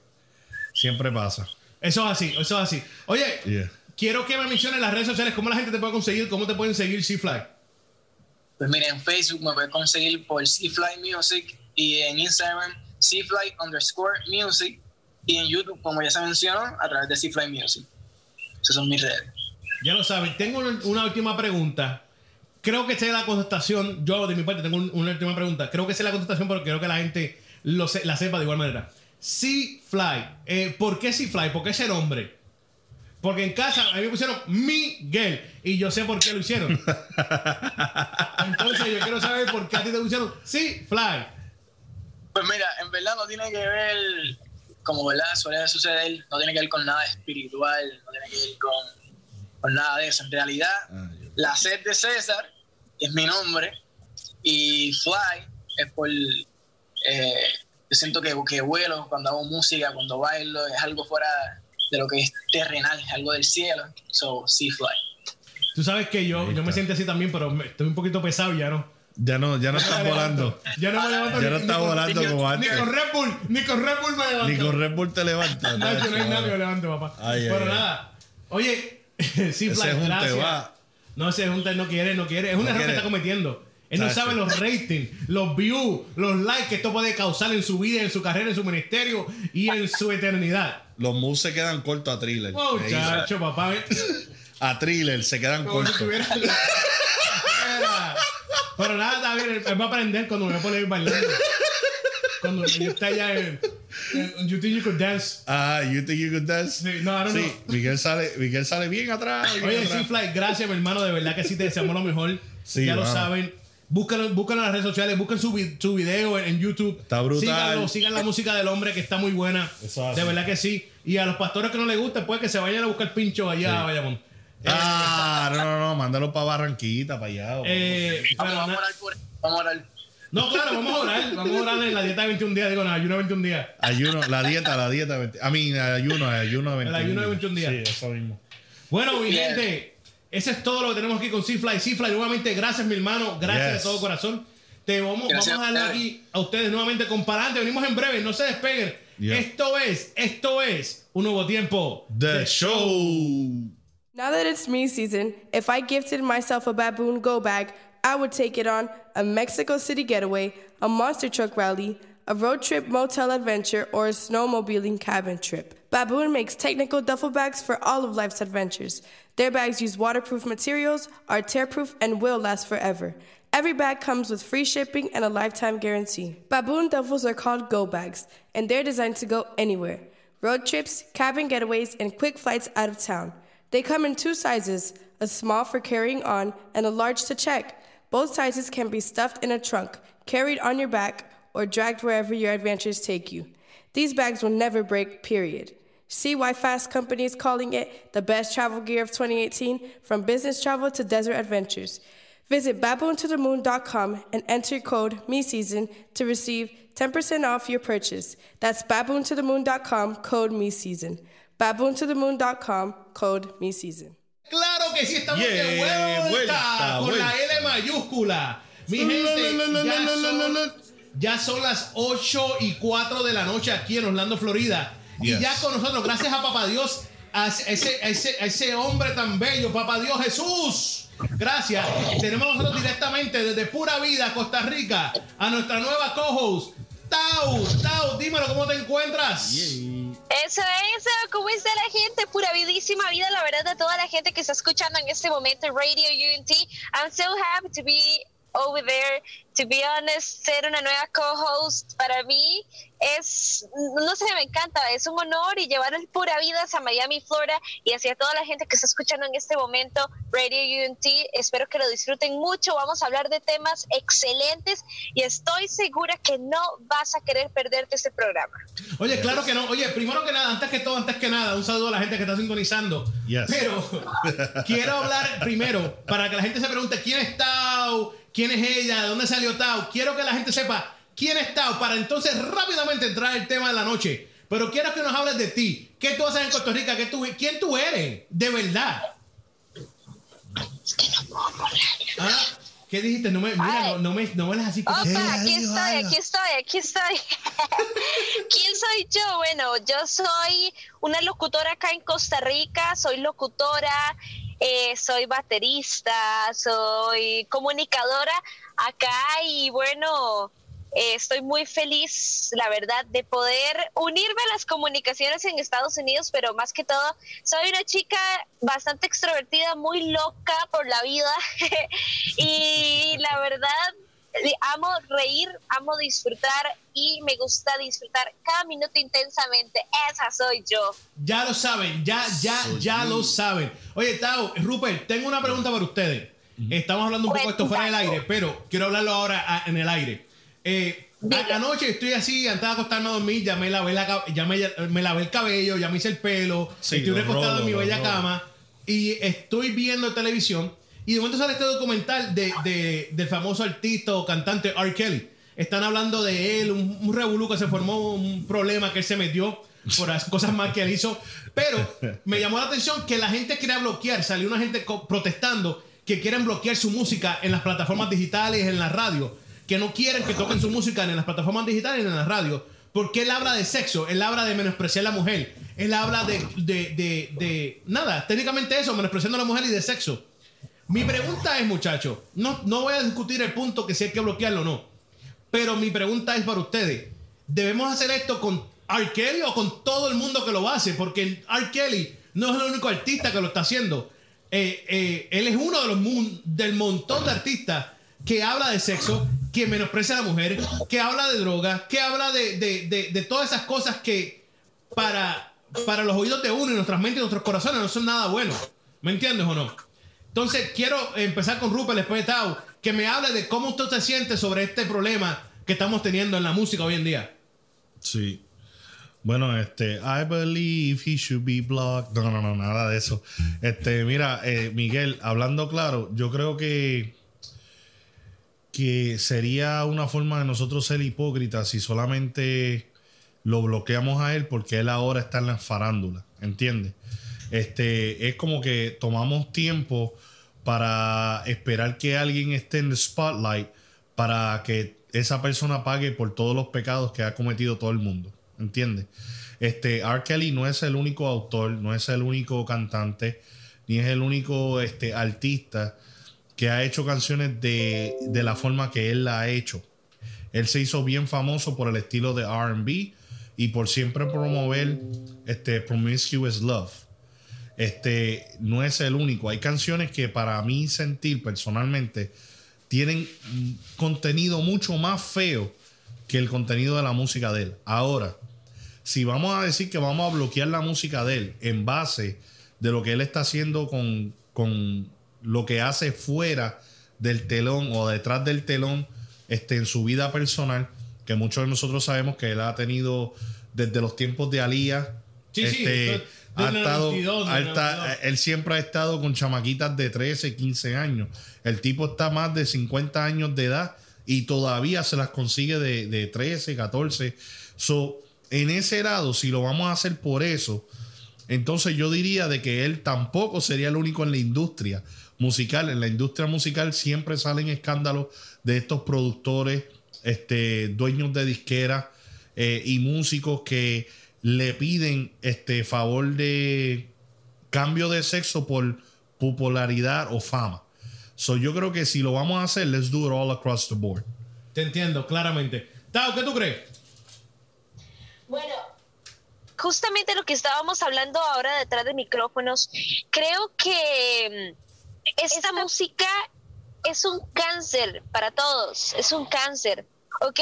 Siempre pasa. Eso es así, eso es así. Oye, Yeah. quiero que me menciones las redes sociales, cómo la gente te puede conseguir, cómo te pueden seguir C-Fly. Pues mira, en Facebook me puedes conseguir por Seafly Music y en Instagram Seafly underscore Music y en YouTube, como ya se mencionó, a través de Seafly Music. Esas son mis redes. Ya lo saben. Tengo una, una última pregunta. Creo que esta es la contestación. Yo, de mi parte, tengo un- una última pregunta. Creo que esa es la contestación, pero quiero que la gente lo se- la sepa de igual manera. Sea-Fly. Eh, ¿Por qué Sea-Fly? ¿Por qué ese nombre? Porque en casa a mí me pusieron Miguel y yo sé por qué lo hicieron. Entonces yo quiero saber por qué a ti te pusieron Sea-Fly. Pues mira, en verdad no tiene que ver, como verdad suele suceder, no tiene que ver con nada espiritual, no tiene que ver con, con nada de eso. En realidad, Ah, yo- la sed de César es mi nombre Y Fly es por. eh, yo siento que, que vuelo cuando hago música, cuando bailo, es algo fuera de lo que es terrenal, es algo del cielo. So, sí, Fly. Tú sabes que yo, yo me siento así también, pero estoy un poquito pesado ya, ¿no? Ya no, ya no estás volando. Ya no me levanto Ya ni- no ni está volando ni- como Ni antes. con Red Bull, ni con Red Bull me levanto. Ni con Red Bull te levantas. No, yo no hay nada que me levante, papá. Ay, Pero ay, ay. nada. Oye, sí, junte gracias. va. No, ese junte no quiere, no quiere. Es un No error que está cometiendo. Él no sabe los ratings, los views, los likes que esto puede causar en su vida, en su carrera, en su ministerio y en su eternidad. Los moves se quedan cortos a thriller. Oh. Muchacho, papá. A thriller se quedan Como si cortos. Pero nada, está bien. Él va a aprender cuando me voy a poner bailando. Cuando yo esté allá en, en You Think You Could Dance. Ah, you think you could dance? Sí, no, I don't Sí, know. Miguel sale, Miguel sale bien atrás. bien Oye, atrás. sí, Fly, gracias, mi hermano. De verdad que sí te deseamos lo mejor. Sí, ya lo saben. Búscalo, búscalo en las redes sociales, busquen su, vi- su video en, en YouTube. Está brutal. Síganlo, sigan la música del hombre que está muy buena. Eso. De verdad que sí. Y a los pastores que no les gusta, pues que se vayan a buscar pincho allá a Bayamón. Ah, no, no, no, mándalo para Barranquita, para allá. Eh, pero Vamos, a orar por Vamos a orar. no, claro, vamos a orar. Vamos a orar en la dieta de 21 días. Digo, no, ayuno de 21 días. Ayuno, la dieta, la dieta. 20 A mí, ayuno, ayuno de 21 ayuno de 21 días. Sí, eso mismo. Bueno, mi gente, eso es todo lo que tenemos aquí con Cifly. Cifly, nuevamente, gracias, mi hermano. Gracias Yes. de todo corazón. Te vamos, Gracias vamos a darle a aquí a ustedes nuevamente con Palante. Venimos en breve, no se despeguen. Yeah. Esto es, esto es un nuevo tiempo. The show. Now that it's me season, if I gifted myself a baboon go bag, I would take it on a Mexico City getaway, a monster truck rally, a road trip motel adventure, or a snowmobiling cabin trip. Baboon makes technical duffel bags for all of life's adventures. Their bags use waterproof materials, are tearproof, and will last forever. Every bag comes with free shipping and a lifetime guarantee. Baboon duffels are called go bags, and they're designed to go anywhere road trips, cabin getaways, and quick flights out of town. They come in two sizes a small for carrying on and a large to check. Both sizes can be stuffed in a trunk, carried on your back, or dragged wherever your adventures take you. These bags will never break, period. See why Fast Company is calling it the best travel gear of 2018 from business travel to desert adventures. Visit baboontothemoon.com and enter code MeSeason to receive 10% off your purchase. That's baboontothemoon.com, code MeSeason. Baboontothemoon.com, code MeSeason. Claro que sí, estamos Yeah, de vuelta, vuelta, con la. L mayúscula. Mi gente, ya son, ya son las 8 y 4 de la noche aquí en Orlando, Florida. Y Yes. ya con nosotros, gracias a Papá Dios, a ese, a ese, a ese hombre tan bello, Papá Dios Jesús. Gracias. Tenemos nosotros directamente desde Pura Vida, Costa Rica, a nuestra nueva co-host, Tau. Tau, dímelo, ¿cómo te encuentras? Eso es, ¿cómo está la gente? Pura vidísima vida, la verdad, de toda la gente que está escuchando en este momento Radio UNT. I'm so happy to be over there. To be honest, ser una nueva co-host para mí es, no sé, me encanta, es un honor y llevar el pura vida a Miami, Florida y hacia toda la gente que está escuchando en este momento Radio UNT. Espero que lo disfruten mucho. Vamos a hablar de temas excelentes y estoy segura que no vas a querer perderte este programa. Oye, claro que no. Oye, primero que nada, antes que todo, antes que nada, un saludo a la gente que está sintonizando. Yes. Pero quiero hablar primero, para que la gente se pregunte quién es Tau, quién es ella, de dónde salió Tau. Quiero que la gente sepa quién es Tau, para entonces rápidamente entrar al tema de la noche. Pero quiero que nos hables de ti. ¿Qué tú haces en Costa Rica? ¿Qué tú, ¿Quién tú eres? De verdad. Ah, ¿Qué dijiste? No me, mira, no, no me, no me las así. que- Opa, aquí estoy, aquí estoy, aquí estoy. ¿Quién soy yo? Bueno, yo soy una locutora acá en Costa Rica, soy locutora, eh, soy baterista, soy comunicadora acá y bueno, eh, estoy muy feliz, la verdad, de poder unirme a las comunicaciones en Estados Unidos, pero más que todo, soy una chica bastante extrovertida, muy loca por la vida. Y la verdad, amo reír, amo disfrutar y me gusta disfrutar cada minuto intensamente. Esa soy yo. Ya lo saben, ya, ya, ya lo saben. Oye, Tao, Rupert, tengo una pregunta para ustedes. Estamos hablando un poco de esto fuera del aire, pero quiero hablarlo ahora en el aire. Eh, anoche estoy así, antes de acostarme a dormir, ya me lavé, la, ya me, me lavé el cabello, ya me hice el pelo, Sí, estoy recostado en mi bella cama y estoy viendo televisión Y de momento sale este documental de, de- del famoso artista o cantante R. Kelly. Están hablando de él, un, un revolú que se formó, un problema que él se metió por las cosas mal que él hizo. Pero me llamó la atención que la gente quería bloquear, salió una gente protestando que quieren bloquear su música en las plataformas digitales, en la radio, que no quieren que toquen su música en las plataformas digitales en la radio, porque él habla de sexo, él habla de menospreciar a la mujer, él habla de, de, de, de- nada, técnicamente eso, menospreciando a la mujer y de sexo. Mi pregunta es, muchachos, no, no voy a discutir el punto que si hay que bloquearlo o no, pero mi pregunta es para ustedes, ¿debemos hacer esto con R. Kelly o con todo el mundo que lo hace? Porque R. Kelly no es el único artista que lo está haciendo. Eh, eh, él es uno de los del montón de artistas que habla de sexo, que menosprecia a la mujer, que habla de droga, que habla de, de- de- de todas esas cosas que para, para los oídos de uno y nuestras mentes y nuestros corazones no son nada buenos. ¿Me entiendes o no? Entonces quiero empezar con Rupert después de Tao, que me hable de cómo usted se siente sobre este problema que estamos teniendo en la música hoy en día. Sí. Bueno, este, I believe he should be blocked. No, no, no, nada de eso. Este, mira, eh, Miguel, hablando claro, yo creo que que sería una forma de nosotros ser hipócritas si solamente lo bloqueamos a él porque él ahora está en la farándula, ¿entiendes? Este, es como que tomamos tiempo para esperar que alguien esté en el spotlight para que esa persona pague por todos los pecados que ha cometido todo el mundo, ¿entiendes? Este, R. Kelly no es el único autor, no es el único cantante, ni es el único este, artista que ha hecho canciones de, de la forma que él la ha hecho. Él se hizo bien famoso por el estilo de RB y por siempre promover este Promiscuous Love. Este no es el único. Hay canciones que para mí sentir personalmente tienen contenido mucho más feo que el contenido de la música de él. Ahora, si vamos a decir que vamos a bloquear la música de él en base de lo que él está haciendo con, con lo que hace fuera del telón o detrás del telón este, en su vida personal, que muchos de nosotros sabemos que él ha tenido desde los tiempos de Alía. Sí, sí, este, esto- ha estado, 92, ha desde el esta- 92. él siempre ha estado con chamaquitas de 13, 15 años. El tipo está más de 50 años de edad y todavía se las consigue de, de 13, 14. So, en ese lado, si lo vamos a hacer por eso, entonces yo diría de que él tampoco sería el único en la industria musical. En la industria musical siempre salen escándalos de estos productores, este, dueños de disqueras eh, y músicos que le piden este favor de cambio de sexo por popularidad o fama. So yo creo que si lo vamos a hacer, let's do it all across the board. Te entiendo, claramente. Tao, ¿qué tú crees? Bueno, justamente lo que estábamos hablando ahora detrás de micrófonos, creo que mm, esta música es un cáncer para todos, es un cáncer, ¿ok?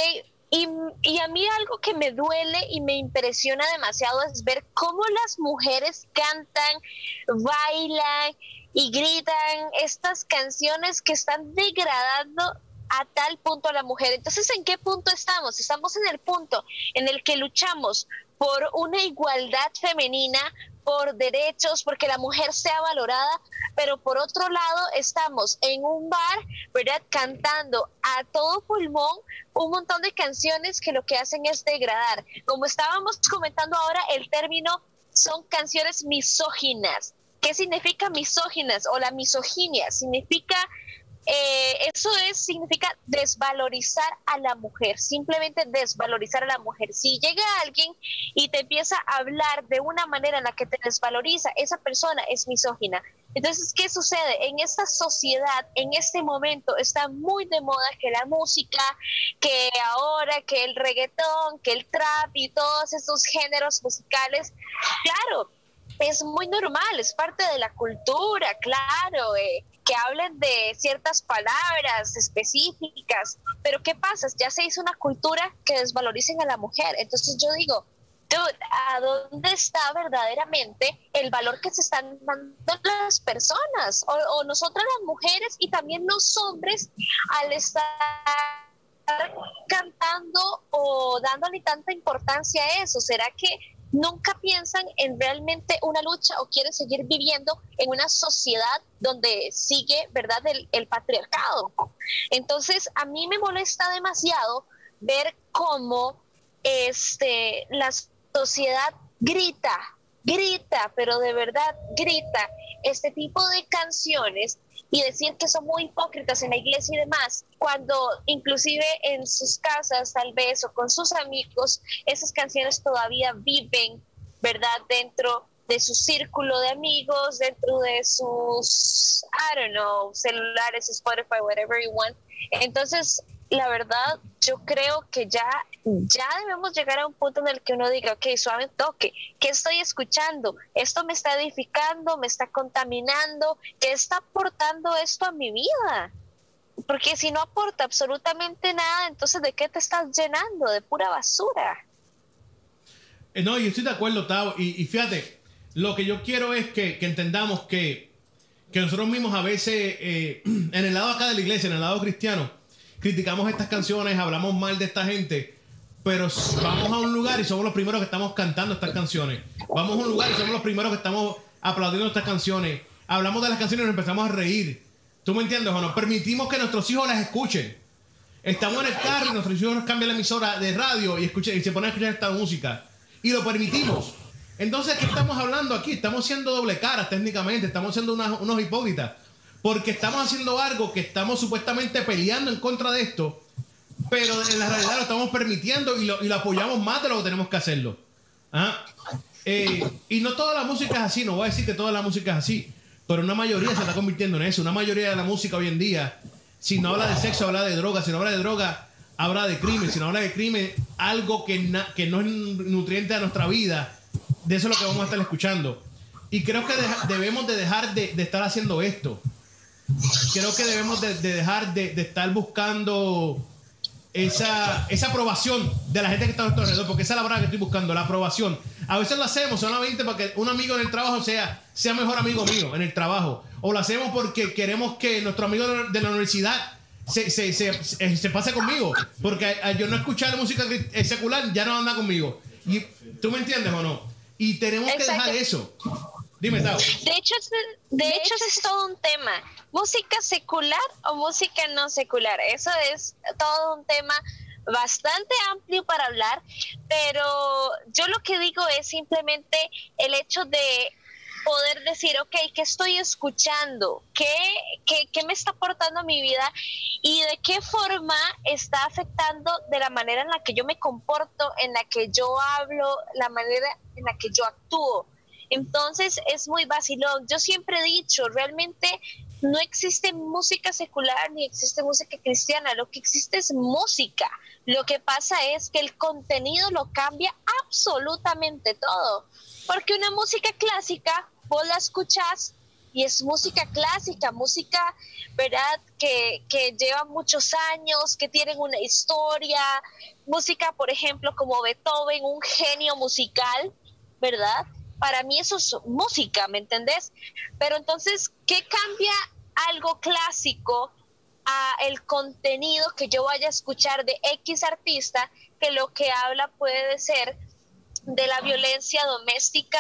Y, y a mí algo que me duele y me impresiona demasiado es ver cómo las mujeres cantan, bailan y gritan estas canciones que están degradando a tal punto a la mujer. Entonces, ¿en qué punto estamos? Estamos en el punto en el que luchamos por una igualdad femenina, por derechos, porque la mujer sea valorada, pero por otro lado estamos en un bar, ¿verdad? Cantando a todo pulmón un montón de canciones que lo que hacen es degradar. Como estábamos comentando ahora, el término son canciones misóginas. ¿Qué significa misóginas o la misoginia? Significa eh, eso es, significa desvalorizar a la mujer, simplemente desvalorizar a la mujer. Si llega alguien y te empieza a hablar de una manera en la que te desvaloriza, esa persona es misógina. Entonces, ¿qué sucede? En esta sociedad, en este momento, está muy de moda que la música, que ahora, que el reggaetón, que el trap y todos esos géneros musicales, claro, es muy normal, es parte de la cultura, claro, eh, que hablen de ciertas palabras específicas, pero ¿qué pasa? Ya se hizo una cultura que desvaloricen a la mujer, entonces yo digo, ¿a dónde está verdaderamente el valor que se están dando las personas? O, o nosotras las mujeres y también los hombres al estar cantando o dándole tanta importancia a eso? ¿Será que nunca piensan en realmente una lucha o quieren seguir viviendo en una sociedad donde sigue, ¿verdad?, el, el patriarcado. Entonces, a mí me molesta demasiado ver cómo este, la sociedad grita, grita, pero de verdad grita este tipo de canciones y decir que son muy hipócritas en la iglesia y demás, cuando inclusive en sus casas tal vez o con sus amigos, esas canciones todavía viven, ¿verdad? Dentro de su círculo de amigos, dentro de sus, I don't know, celulares, Spotify, whatever you want. Entonces, la verdad, yo creo que ya, ya debemos llegar a un punto en el que uno diga, ok, suave toque, ¿qué estoy escuchando? ¿Esto me está edificando? ¿Me está contaminando? ¿Qué está aportando esto a mi vida? Porque si no aporta absolutamente nada, entonces ¿de qué te estás llenando? De pura basura. Eh, no, yo estoy de acuerdo, Tao. Y, fíjate, lo que yo quiero es que, entendamos que, que, nosotros mismos a veces, eh, en el lado acá de la iglesia, en el lado cristiano, criticamos estas canciones, hablamos mal de esta gente, pero vamos a un lugar y somos los primeros que estamos cantando estas canciones. Vamos a un lugar y somos los primeros que estamos aplaudiendo estas canciones. Hablamos de las canciones y nos empezamos a reír. ¿Tú me entiendes o no? Permitimos que nuestros hijos las escuchen. Estamos en el carro y nuestros hijos nos cambian la emisora de radio y, escuchen, y se ponen a escuchar esta música. Y lo permitimos. Entonces, ¿qué estamos hablando aquí? Estamos siendo doble cara técnicamente, estamos siendo unos hipócritas porque estamos haciendo algo que estamos supuestamente peleando en contra de esto, pero en la realidad lo estamos permitiendo y lo, apoyamos más de lo que tenemos que hacerlo. ¿Ah? Eh, y no toda la música es así, no voy a decir que toda la música es así, pero una mayoría se está convirtiendo en eso. Una mayoría de la música hoy en día, si no habla de sexo, habla de droga, si no habla de droga, habla de crimen, si no habla de crimen, algo que, que no es nutriente a nuestra vida, de eso es lo que vamos a estar escuchando. Y creo que debemos de dejar de, de estar haciendo esto creo que debemos de, dejar de, estar buscando esa, esa aprobación de la gente que está a nuestro alrededor, porque esa es la verdad que estoy buscando, la aprobación. A veces lo hacemos solamente para que un amigo en el trabajo sea, sea mejor amigo mío en el trabajo, o lo hacemos porque queremos que nuestro amigo de la universidad se, se, se, se pase conmigo, porque yo no escuchar música secular ya no anda conmigo. Y tú me entiendes o no? Y tenemos que dejar eso. Dime, Tao. De hecho, de, hecho, es todo un tema. Música secular o música no secular. Eso es todo un tema bastante amplio para hablar, pero yo lo que digo es simplemente el hecho de poder decir, ok, ¿qué estoy escuchando? ¿Qué, qué, qué me está aportando a mi vida? ¿Y de qué forma está afectando de la manera en la que yo me comporto, en la que yo hablo, la manera en la que yo actúo? Entonces es muy vacilón. Yo siempre he dicho, realmente no existe música secular ni existe música cristiana, lo que existe es música. Lo que pasa es que el contenido lo cambia absolutamente todo. Porque una música clásica, vos la escuchás y es música clásica, música, ¿verdad? Que, que lleva muchos años, que tienen una historia, música, por ejemplo, como Beethoven, un genio musical, ¿verdad? Para mí eso es música, ¿me entendés? Pero entonces, ¿qué cambia algo clásico a el contenido que yo vaya a escuchar de X artista que lo que habla puede ser de la violencia doméstica,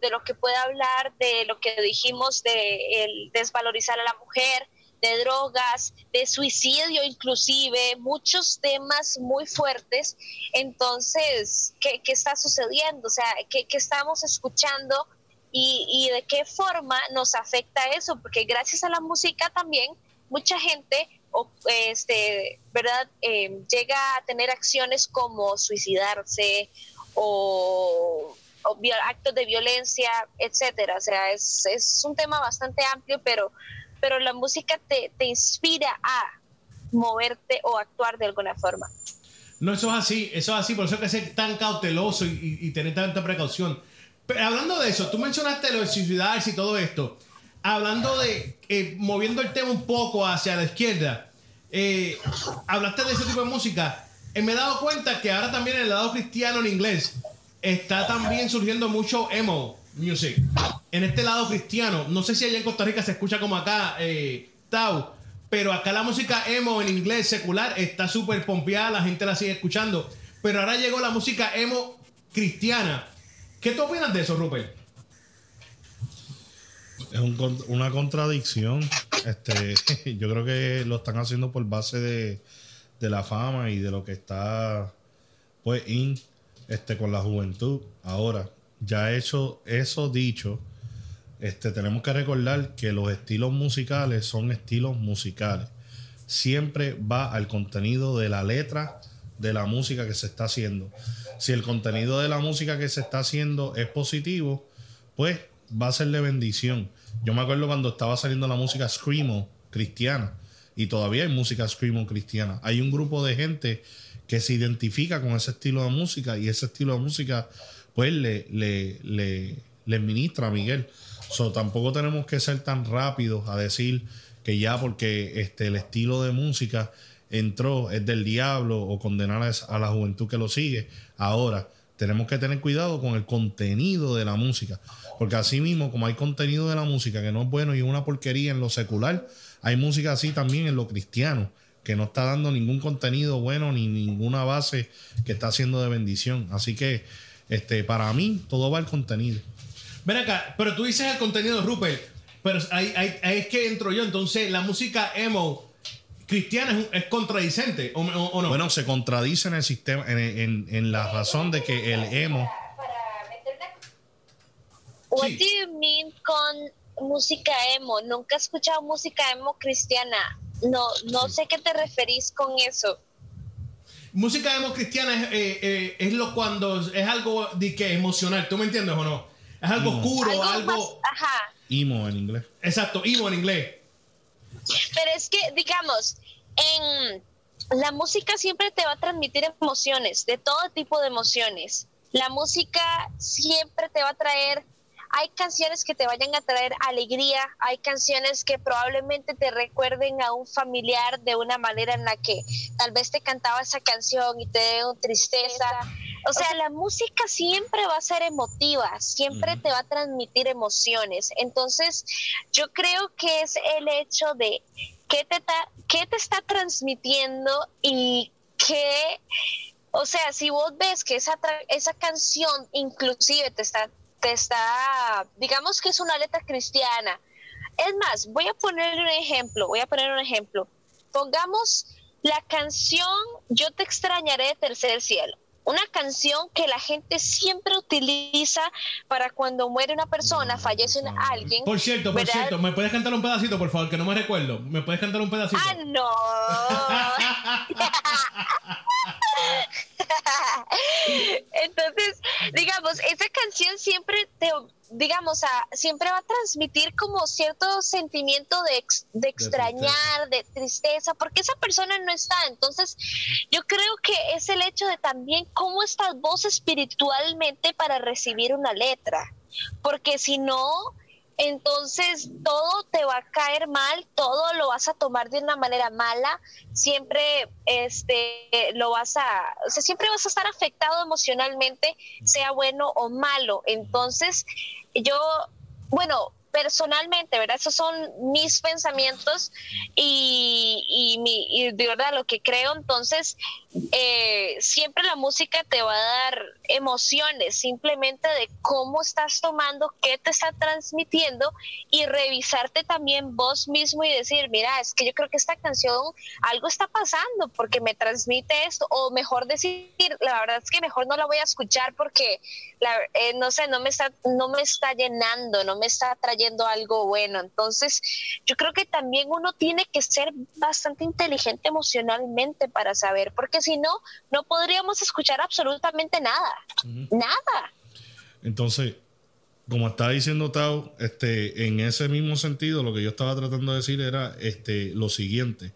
de lo que puede hablar de lo que dijimos de el desvalorizar a la mujer, de drogas, de suicidio inclusive, muchos temas muy fuertes. Entonces, ¿qué, está sucediendo? O sea, ¿qué, estamos escuchando y, de qué forma nos afecta eso? Porque gracias a la música también mucha gente este, ¿verdad? Eh, llega a tener acciones como suicidarse o, actos de violencia, etcétera. O sea, es, es un tema bastante amplio, pero pero la música te, inspira a moverte o actuar de alguna forma. No, eso es así, eso es así, por eso hay que ser tan cauteloso y, tener tanta precaución. Pero hablando de eso, tú mencionaste lo de suicidarse y todo esto. Hablando de, eh, moviendo el tema un poco hacia la izquierda, eh, hablaste de ese tipo de música. Eh, me he dado cuenta que ahora también en el lado cristiano en inglés está también surgiendo mucho emo music. En este lado cristiano, no sé si allá en Costa Rica se escucha como acá, eh, Tau, pero acá la música emo en inglés secular está súper pompeada, la gente la sigue escuchando. Pero ahora llegó la música emo cristiana. ¿Qué tú opinas de eso, Rupert? Es un una contradicción. Este, yo creo que lo están haciendo por base de, de la fama y de lo que está pues in este con la juventud. Ahora, ya hecho eso dicho, este, tenemos que recordar que los estilos musicales son estilos musicales. Siempre va al contenido de la letra de la música que se está haciendo. Si el contenido de la música que se está haciendo es positivo, pues va a ser de bendición. Yo me acuerdo cuando estaba saliendo la música Screamo cristiana y todavía hay música Screamo cristiana. Hay un grupo de gente que se identifica con ese estilo de música y ese estilo de música pues le, le, le, ministra a Miguel. So, tampoco tenemos que ser tan rápidos a decir que ya porque este, el estilo de música entró es del diablo o condenar a la juventud que lo sigue. Ahora, tenemos que tener cuidado con el contenido de la música. Porque así mismo, como hay contenido de la música que no es bueno y es una porquería en lo secular, hay música así también en lo cristiano, que no está dando ningún contenido bueno ni ninguna base que está haciendo de bendición. Así que, este, para mí, todo va al contenido. Ven acá, pero tú dices el contenido, Rupert. Pero ahí, ahí- ahí es que entro yo. Entonces, la música emo cristiana es, un- es contradicente, ¿o, o- o no? Bueno, se contradice en el sistema, en, en- en la razón de que el emo What Sí. do you mean con música emo? Nunca he escuchado música emo cristiana. No, no sé qué te referís con eso. Música emo cristiana es, eh, eh, es lo cuando es algo de que emocional. ¿Tú me entiendes o no? Es algo oscuro, Algo, algo. más, ajá. emo en inglés. Exacto, emo en inglés. Pero es que, digamos, en la música siempre te va a transmitir emociones, de todo tipo de emociones. La música siempre te va a traer, hay canciones que te vayan a traer alegría, hay canciones que probablemente te recuerden a un familiar de una manera en la que tal vez te cantaba esa canción y te dio tristeza. O sea, la música siempre va a ser emotiva, siempre te va a transmitir emociones. Entonces, yo creo que es el hecho de qué te, ta- qué te está transmitiendo y qué, o sea, si vos ves que esa, esa canción inclusive te está, te está, digamos que es una letra cristiana. Es más, voy a poner un ejemplo, voy a poner un ejemplo. Pongamos la canción Yo te extrañaré de Tercer Cielo. Una canción que la gente siempre utiliza para cuando muere una persona, fallece un- alguien. Por cierto, por ¿verdad? cierto, ¿me puedes cantar un pedacito, por favor? Que no me recuerdo. ¿Me puedes cantar un pedacito? Ah, no. Entonces, digamos, esa canción siempre te, digamos, a- siempre va a transmitir como cierto sentimiento de, ex- de extrañar, de tristeza, porque esa persona no está. Entonces, yo creo que es el hecho de también cómo estás vos espiritualmente para recibir una letra. Porque si no, entonces todo te va a caer mal, todo lo vas a tomar de una manera mala, siempre este lo vas a, o sea, siempre vas a estar afectado emocionalmente, sea bueno o malo. Entonces, yo, bueno, personalmente, ¿verdad? Esos son mis pensamientos y, de verdad lo que creo. Entonces, eh, siempre la música te va a dar emociones, simplemente de cómo estás tomando, qué te está transmitiendo y revisarte también vos mismo y decir, mira, es que yo creo que esta canción algo está pasando porque me transmite esto, o mejor decir, la verdad es que mejor no la voy a escuchar porque, eh, no sé, no me, está, no me está llenando, no me está trayendo algo bueno. Entonces, yo creo que también uno tiene que ser bastante inteligente emocionalmente para saber, porque si no, no podríamos escuchar absolutamente nada. Nada. Entonces, como está diciendo Tao, este, en ese mismo sentido, lo que yo estaba tratando de decir era este, lo siguiente.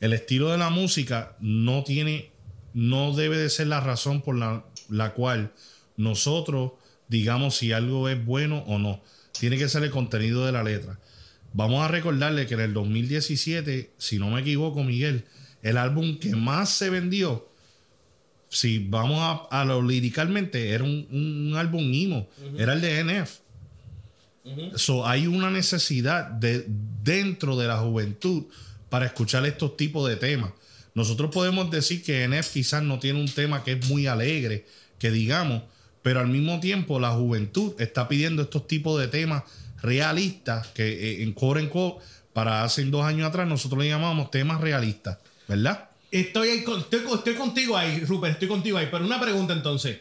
El estilo de la música no tiene, no debe de ser la razón por la, la cual nosotros digamos si algo es bueno o no. Tiene que ser el contenido de la letra. Vamos a recordarle que en el 2017, si no me equivoco, Miguel, el álbum que más se vendió si vamos a, a lo liricalmente, era un, un- un álbum emo, era el de NF. So, hay una necesidad de, dentro de la juventud para escuchar estos tipos de temas. Nosotros podemos decir que NF quizás no tiene un tema que es muy alegre, que digamos, pero al mismo tiempo la juventud está pidiendo estos tipos de temas realistas que eh, en quote en quote, para hace dos años atrás nosotros le llamábamos temas realistas, ¿verdad? Estoy, ahí estoy contigo ahí, Rupert, estoy contigo ahí. Pero una pregunta entonces.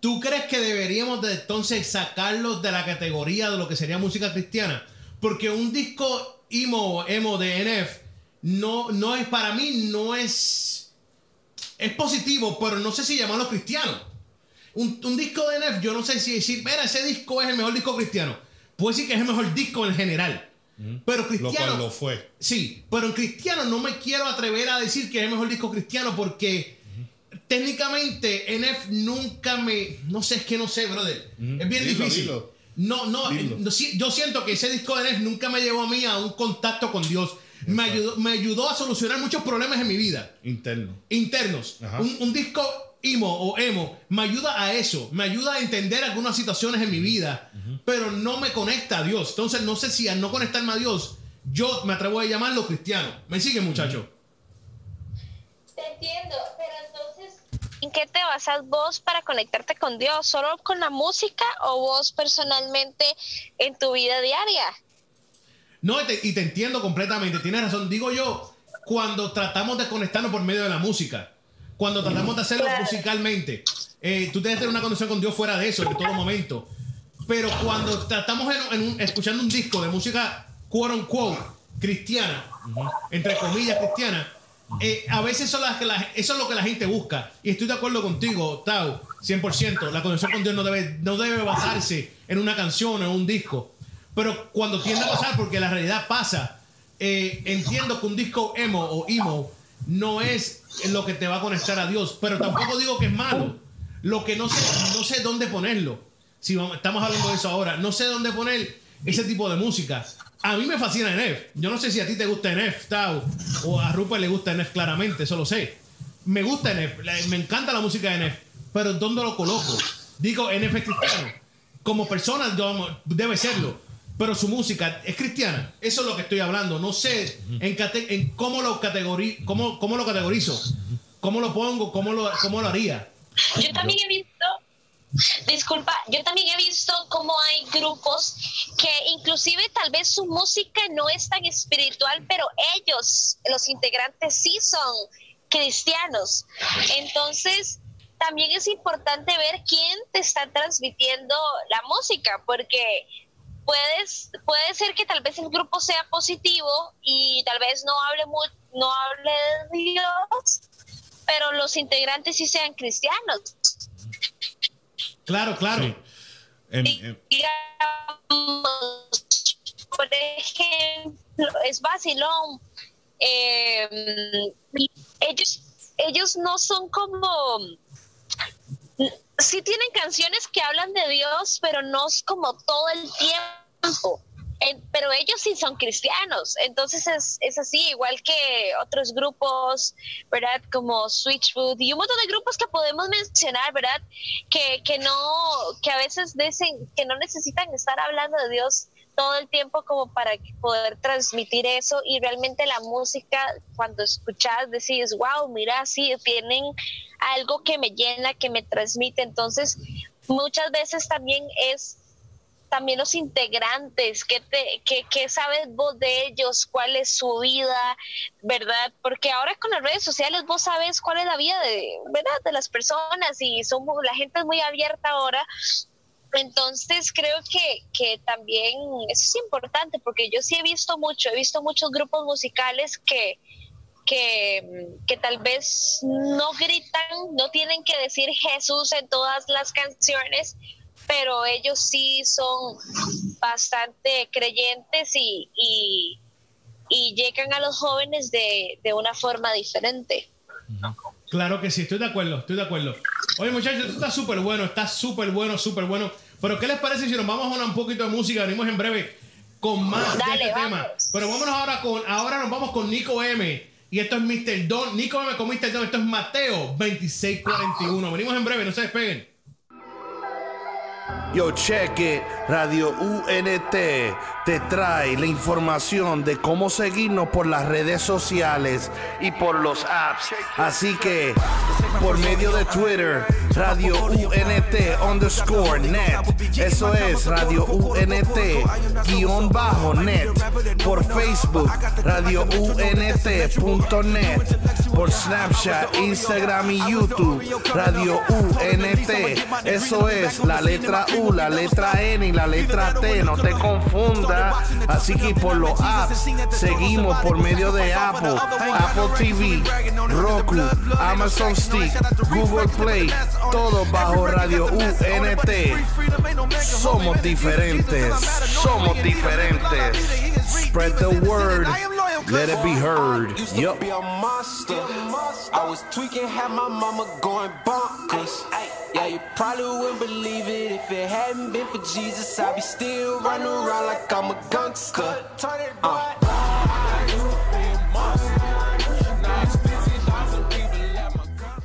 ¿Tú crees que deberíamos de entonces sacarlos de la categoría de lo que sería música cristiana? Porque un disco emo, emo de NF no, no es, para mí, no es... Es positivo, pero no sé si llamarlo cristiano. Un, un disco de NF, yo no sé si decir, mira, ese disco es el mejor disco cristiano. Puede decir que es el mejor disco en general. Pero Lo cristiano... cual lo fue. Sí, pero en cristiano no me quiero atrever a decir que es el mejor disco cristiano porque técnicamente NF nunca me. No sé, es que no sé, brother. Es bien Dilo, difícil. dilo. No, no, Dilo. sí, yo siento que ese disco de NF nunca me llevó a mí a un contacto con Dios. Me ayudó, me ayudó a solucionar muchos problemas en mi vida Interno. internos. Un, un disco emo o emo me ayuda a eso, me ayuda a entender algunas situaciones en mi vida, pero no me conecta a Dios. Entonces no sé si al no conectarme a Dios, yo me atrevo a llamarlo cristiano. ¿Me sigue, muchacho? Te entiendo, pero entonces... ¿En qué te basas vos para conectarte con Dios? ¿Solo con la música o vos personalmente en tu vida diaria? No, y te, y te entiendo completamente, tienes razón. Digo yo, cuando tratamos de conectarnos por medio de la música, cuando tratamos de hacerlo Claro. musicalmente, eh, tú tienes que tener una conexión con Dios fuera de eso, en todo momento. Pero cuando tratamos en, en un- escuchando un disco de música quote unquote cristiana, entre comillas cristiana, eh, a veces son las que la- eso es lo que la gente busca. Y estoy de acuerdo contigo, Tao, 100%. La conexión con Dios no debe, no debe basarse en una canción o en un disco. Pero cuando tiende a pasar, porque la realidad pasa, eh, entiendo que un disco emo o emo no es lo que te va a conectar a Dios. Pero tampoco digo que es malo. Lo que no sé, no sé dónde ponerlo. Si vamos- estamos hablando de eso ahora, no sé dónde poner ese tipo de música. A mí me fascina NF. Yo no sé si a ti te gusta NF, Tao, o a Rupert le gusta NF claramente, eso lo sé. Me gusta la- me encanta la música de NF, pero ¿dónde lo coloco? Digo, NF es. Como persona yo- debe serlo, pero su música es cristiana. Eso es lo que estoy hablando. No sé en, cate- en cómo, lo categori cómo, cómo lo categorizo, cómo lo pongo, cómo lo, cómo lo haría. Yo también he visto, disculpa, yo también he visto cómo hay grupos que inclusive tal vez su música no es tan espiritual, pero ellos, los integrantes, sí son cristianos. Entonces, también es importante ver quién te está transmitiendo la música, porque puedes, puede ser que tal vez el grupo sea positivo y tal vez no hable no hable de Dios, pero los integrantes sí sean cristianos. Claro, claro. Sí. En- en- Digamos, por ejemplo, es vacilón. eh, ellos, ellos no son como. Sí tienen canciones que hablan de Dios, pero no es como todo el tiempo. En- pero ellos sí son cristianos, entonces es, es así, igual que otros grupos, ¿verdad? Como Switchfoot y un montón de grupos que podemos mencionar, ¿verdad? Que, que no, que a veces dicen que no necesitan estar hablando de Dios todo el tiempo como para poder transmitir eso y realmente la música cuando escuchas decís wow mira sí tienen algo que me llena que me transmite entonces muchas veces también es también los integrantes, ¿qué, te, qué, qué sabes vos de ellos? ¿Cuál es su vida? ¿Verdad? Porque ahora con las redes sociales vos sabes cuál es la vida de, ¿verdad? de las personas y somos, la gente es muy abierta ahora. Entonces creo que, que también eso es importante porque yo sí he visto mucho, he visto muchos grupos musicales que, que, que tal vez no gritan, no tienen que decir Jesús en todas las canciones, pero ellos sí son bastante creyentes y, y, llegan a los jóvenes de, de, una forma diferente. Claro que sí, estoy de acuerdo, estoy de acuerdo. Oye muchachos, esto está súper bueno, está súper bueno, súper bueno. Pero ¿qué les parece si nos vamos a una, un poquito de música? Venimos en breve con más Dale, de este vamos. tema. Pero vámonos ahora con, ahora nos vamos con Nico M. Y esto es Mr. Don. Nico M con Mr. Don. Esto es Mateo 2641. Venimos en breve, no se despeguen. Yo, it, Radio UNT te trae la información de cómo seguirnos por las redes sociales y por los apps. Así que, por medio de Twitter, Radio UNT underscore net. Eso es Radio UNT guion bajo net. Por Facebook, Radio UNT.net. Por Snapchat, Instagram y YouTube, Radio UNT. Eso es la letra U, la letra N y la letra T. No te confunda. Así que por los apps seguimos por medio de Apple, Apple TV, Roku, Amazon Stick, Google Play, todo bajo Radio UNT. Somos diferentes, somos diferentes. Spread the word, let it be heard. Monster. I was tweaking, had my mama going bonkers. Yeah, you probably wouldn't believe it if it hadn't been for Jesus. I'd be still running around like I'm a gangster. Uh.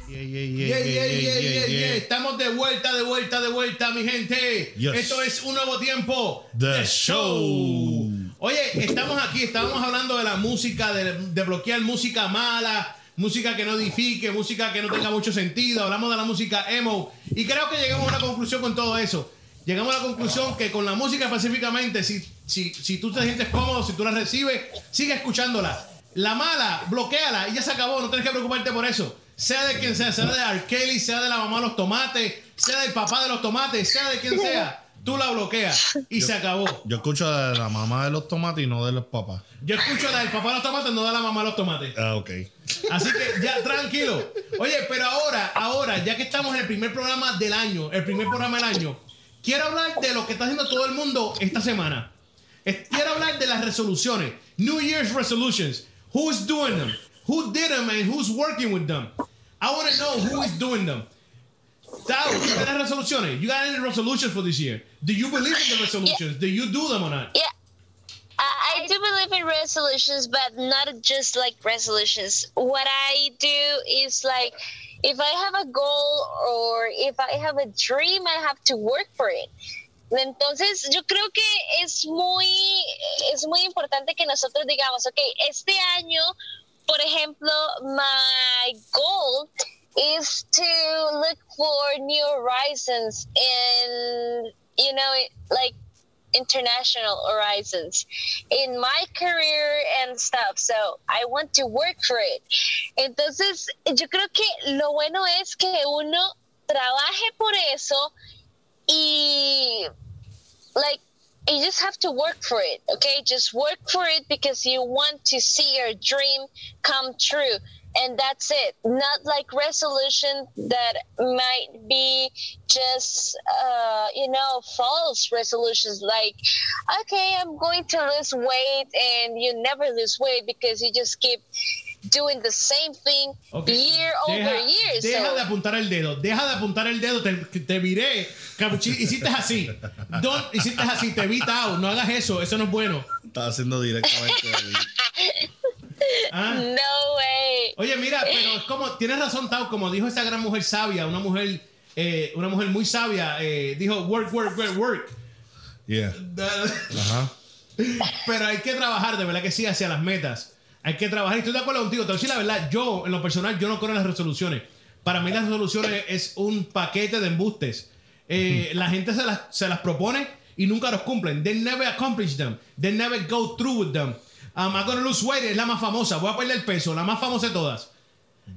Yeah, yeah, yeah, Yeah, yeah, yeah, yeah, yeah. Estamos de vuelta, de vuelta, de vuelta, mi gente. Yes. Esto es un nuevo tiempo. The Show. Oye, estamos aquí, estábamos hablando de la música, de, de bloquear música mala, música que no edifique, música que no tenga mucho sentido. Hablamos de la música emo. Y creo que llegamos a una conclusión con todo eso. Llegamos a la conclusión que con la música específicamente, si, si, si tú te sientes cómodo, si tú la recibes, sigue escuchándola. La mala, bloqueala y ya se acabó, no tienes que preocuparte por eso. Sea de quien sea, sea de R. Kelly, sea de la mamá de los tomates, sea del papá de los tomates, sea de quien sea, tú la bloqueas y se acabó. Yo escucho de la mamá de los tomates y no de los papás. Yo escucho del papá de los tomates, no de la mamá de los tomates. Ah, ok. Así que ya, tranquilo. Oye, pero ahora, ahora, ya que estamos en el primer programa del año, el primer programa del año, quiero hablar de lo que está haciendo todo el mundo esta semana. Quiero hablar de las resoluciones. New Year's resolutions. Who's doing them? Who did them and who's working with them? I want to know who is doing them. Tao, ¿tú tienes resoluciones? You got any resolutions for this year? Do you believe in the resolutions? Do you do them or not? Yeah. I, I do believe in resolutions, but not just like resolutions. What I do is like, if I have a goal or if I have a dream, I have to work for it. Entonces, yo creo que es muy, es muy importante que nosotros digamos, ok, este año, por ejemplo, my goal is to look for new horizons and, you know, like international horizons in my career and stuff. So I want to work for it. Entonces, yo creo que lo bueno es que uno trabaje por eso y like you just have to work for it okay just work for it because you want to see your dream come true and that's it. Not like resolution that might be just uh, you know false resolutions. Like okay i'm going to lose weight and you never lose weight because you just keep doing the same thing Ok. year over Deja- year Deja so de apuntar el dedo, deja de apuntar el dedo, te, te miré, capuchi- hiciste así, Don't, hiciste así, te vi Tao, no hagas eso, eso no es bueno. Estaba haciendo directamente ahí. Ah. no way Oye, mira, pero es como, tienes razón Tao, como dijo esa gran mujer sabia, una mujer, eh, una mujer muy sabia, eh, dijo work, work, work, work. Yeah. Ajá. Pero hay que trabajar, de verdad que sí, hacia las metas. Hay que trabajar. Y estoy de acuerdo contigo. Te voy a decir la verdad. Yo, en lo personal, yo no creo en las resoluciones. Para mí las resoluciones es un paquete de embustes. Eh, la gente se las, se las propone y nunca los cumplen. They never accomplish them. They never go through with them. I'm gonna lose weight es la más famosa. Voy a perder peso. La más famosa de todas.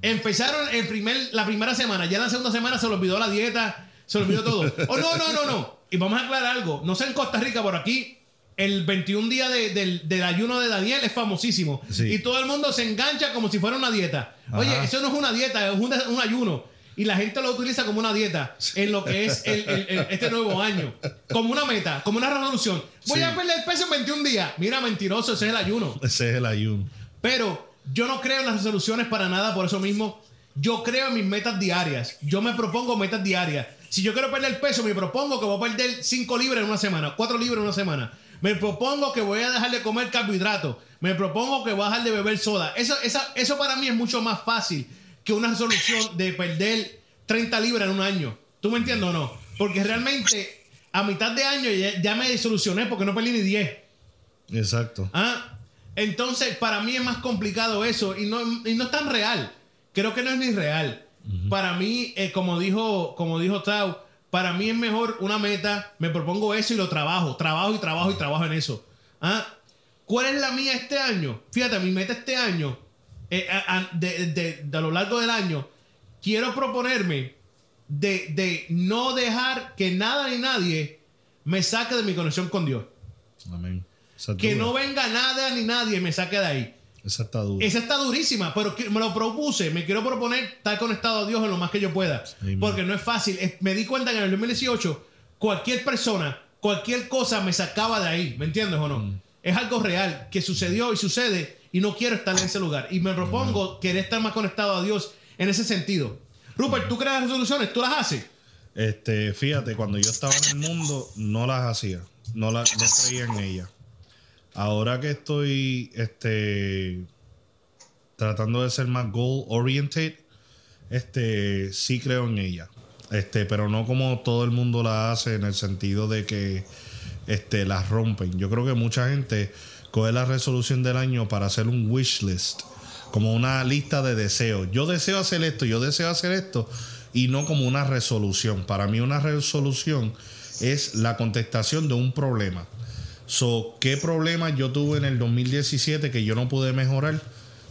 Empezaron el primer, la primera semana. Ya en la segunda semana se le olvidó la dieta. Se le olvidó todo. Oh, no, no, no, no. Y vamos a aclarar algo. No sé en Costa Rica, por aquí, el 21 día de- del, del ayuno de Daniel es famosísimo. Sí. Y todo el mundo se engancha como si fuera una dieta. Oye, Ajá. eso no es una dieta, es una- un ayuno. Y la gente lo utiliza como una dieta en lo que es el- el- el- este nuevo año. Como una meta, como una resolución. Voy Sí. a perder peso en 21 días. Mira, mentiroso, ese es el ayuno. Ese es el ayuno. Pero yo no creo en las resoluciones para nada, por eso mismo. Yo creo en mis metas diarias. Yo me propongo metas diarias. Si yo quiero perder peso, me propongo que voy a perder 5 libras en una semana, 4 libras en una semana. Me propongo que voy a dejar de comer carbohidratos. Me propongo que voy a dejar de beber soda. Eso, esa- eso para mí es mucho más fácil que una resolución de perder 30 libras en un año. ¿Tú me entiendes o no? Porque realmente a mitad de año ya, ya me solucioné porque no perdí ni 10. Exacto. Ah, entonces para mí es más complicado eso y no, y no es tan real. Creo que no es ni real. Para mí, eh, como dijo, como dijo Tao, para mí es mejor una meta, me propongo eso y lo trabajo, trabajo y trabajo y trabajo en eso. ¿Ah? ¿Cuál es la mía este año? Fíjate, mi meta este año, eh, a, de, de- de a lo largo del año, quiero proponerme de, de no dejar que nada ni nadie me saque de mi conexión con Dios. Amén. Que no venga nada ni nadie me saque de ahí. Esa está dura. Esa está durísima, pero que- me lo propuse. Me quiero proponer estar conectado a Dios en lo más que yo pueda. Amen. Porque no es fácil. Me di cuenta que en el 2018, cualquier persona, cualquier cosa me sacaba de ahí. ¿Me entiendes o no? Mm. Es algo real que sucedió y sucede y no quiero estar en ese lugar. Y me propongo querer estar más conectado a Dios en ese sentido. Rupert, ¿tú creas resoluciones? ¿Tú las haces? Este, fíjate, cuando yo estaba en el mundo, no las hacía. No, las no creía en ellas. Ahora que estoy este, tratando de ser más goal oriented, este, sí creo en ella. Este, pero no como todo el mundo la hace en el sentido de que este, las rompen. Yo creo que mucha gente coge la resolución del año para hacer un wish list, como una lista de deseos. Yo deseo hacer esto, yo deseo hacer esto, y no como una resolución. Para mí una resolución es la contestación de un problema. So, ¿qué problema yo tuve en el 2017 que yo no pude mejorar?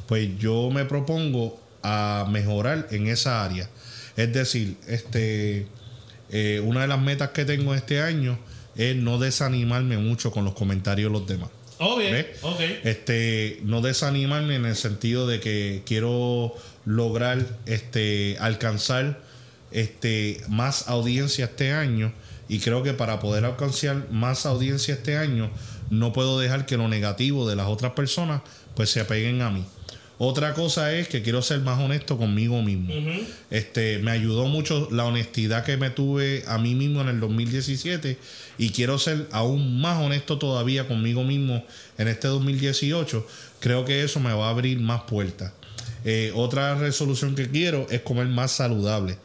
Pues yo me propongo a mejorar en esa área. Es decir, este, eh, una de las metas que tengo este año es no desanimarme mucho con los comentarios de los demás. Oh, bien. ¿Ves? Ok. Este, no desanimarme en el sentido de que quiero lograr este, alcanzar este, más audiencia este año. Y creo que para poder alcanzar más audiencia este año, no puedo dejar que lo negativo de las otras personas pues se apeguen a mí. Otra cosa es que quiero ser más honesto conmigo mismo. Este, me ayudó mucho la honestidad que me tuve a mí mismo en el 2017 y quiero ser aún más honesto todavía conmigo mismo en este 2018. Creo que eso me va a abrir más puertas. Eh, otra resolución que quiero es comer más saludable.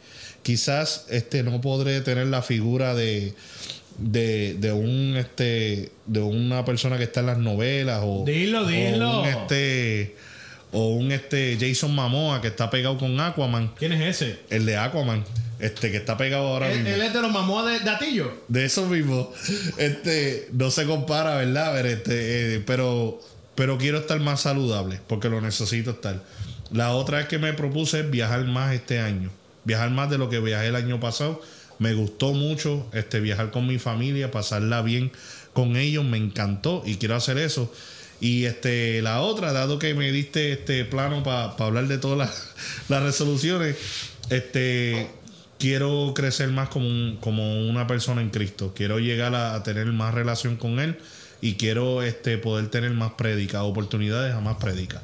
Quizás este no podré tener la figura de de, de un este de una persona que está en las novelas o Dilo, o dilo. un este o un este Jason Momoa que está pegado con Aquaman. ¿Quién es ese? el de Aquaman este que está pegado ahora Él, mismo. él es de los mamós de Datillo. de eso mismo. Este no se compara verdad Pero, este, eh, pero pero quiero estar más saludable porque lo necesito estar. La otra es que me propuse es viajar más este año. Viajar más de lo que viajé el año pasado. Me gustó mucho este viajar con mi familia pasarla bien con ellos me encantó y quiero hacer eso y este la otra dado que me diste este plano para hablar de todas las, las resoluciones este quiero crecer más como, un- como una persona en Cristo. Quiero llegar a, a tener más relación con Él y quiero este, poder tener más prédicas, oportunidades a más prédicas.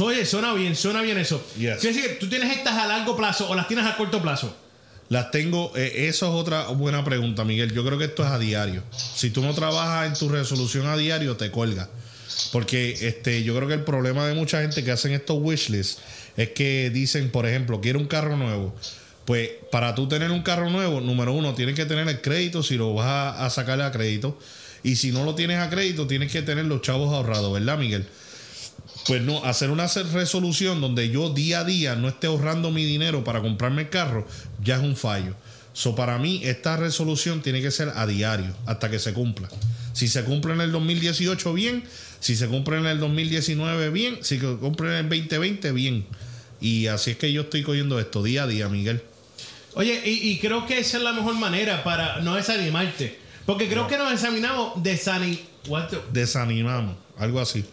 Oye, suena bien, suena bien eso. Yes. Quiere decir, ¿tú tienes estas a largo plazo o las tienes a corto plazo? Las tengo, eh, eso es otra buena pregunta, Miguel. Yo creo que esto es a diario. Si tú no trabajas en tu resolución a diario, te cuelga. Porque este, yo creo que el problema de mucha gente que hacen estos wishlists es que dicen, por ejemplo, quiero un carro nuevo. Pues para tú tener un carro nuevo, número uno, tienes que tener el crédito si lo vas a, a sacar a crédito. Y si no lo tienes a crédito, tienes que tener los chavos ahorrados, ¿verdad, Miguel? Pues no, hacer una resolución donde yo día a día no esté ahorrando mi dinero para comprarme el carro, ya es un fallo. So, para mí, esta resolución tiene que ser a diario, hasta que se cumpla. Si se cumple en el 2018, bien. Si se cumple en el 2019, bien. Si se cumple en el 2020, bien. Y así es que yo estoy cogiendo esto día a día, Miguel. Oye, y, y creo que esa es la mejor manera para no desanimarte. Porque creo que nos examinamos desani... what the- Desanimamos, algo así.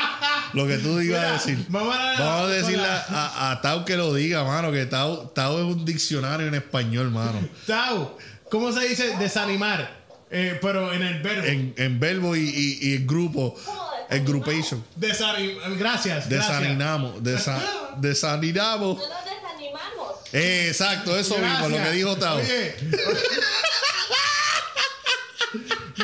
Lo que tú ibas a decir. vamos a- Vamos a decirle a, a Tao que lo diga, mano. Que Tao, Tao es un diccionario en español, mano. Tau, ¿cómo se dice desanimar? Eh, pero en el verbo. En, en verbo y, y, y en grupo. En groupation. Desanim- Gracias. Desanimamos. Desa, desanimamos. No nos desanimamos. Eh, exacto, eso mismo, lo que dijo Tao. Oye.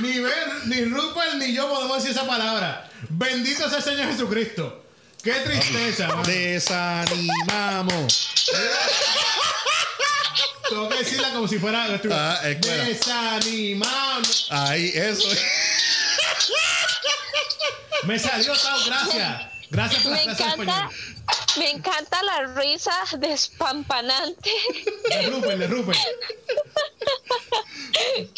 ni Ben, ni Rupert, ni yo podemos decir esa palabra. Bendito sea el Señor Jesucristo. Qué tristeza. mano. Desanimamos. Tengo que decirla como si fuera. Ah. Desanimamos. Ahí, eso. Me salió, Tao, gracias. Gracias por la Me clase de encanta, español. Me encanta la risa despampanante. De Rupert, de Rupert.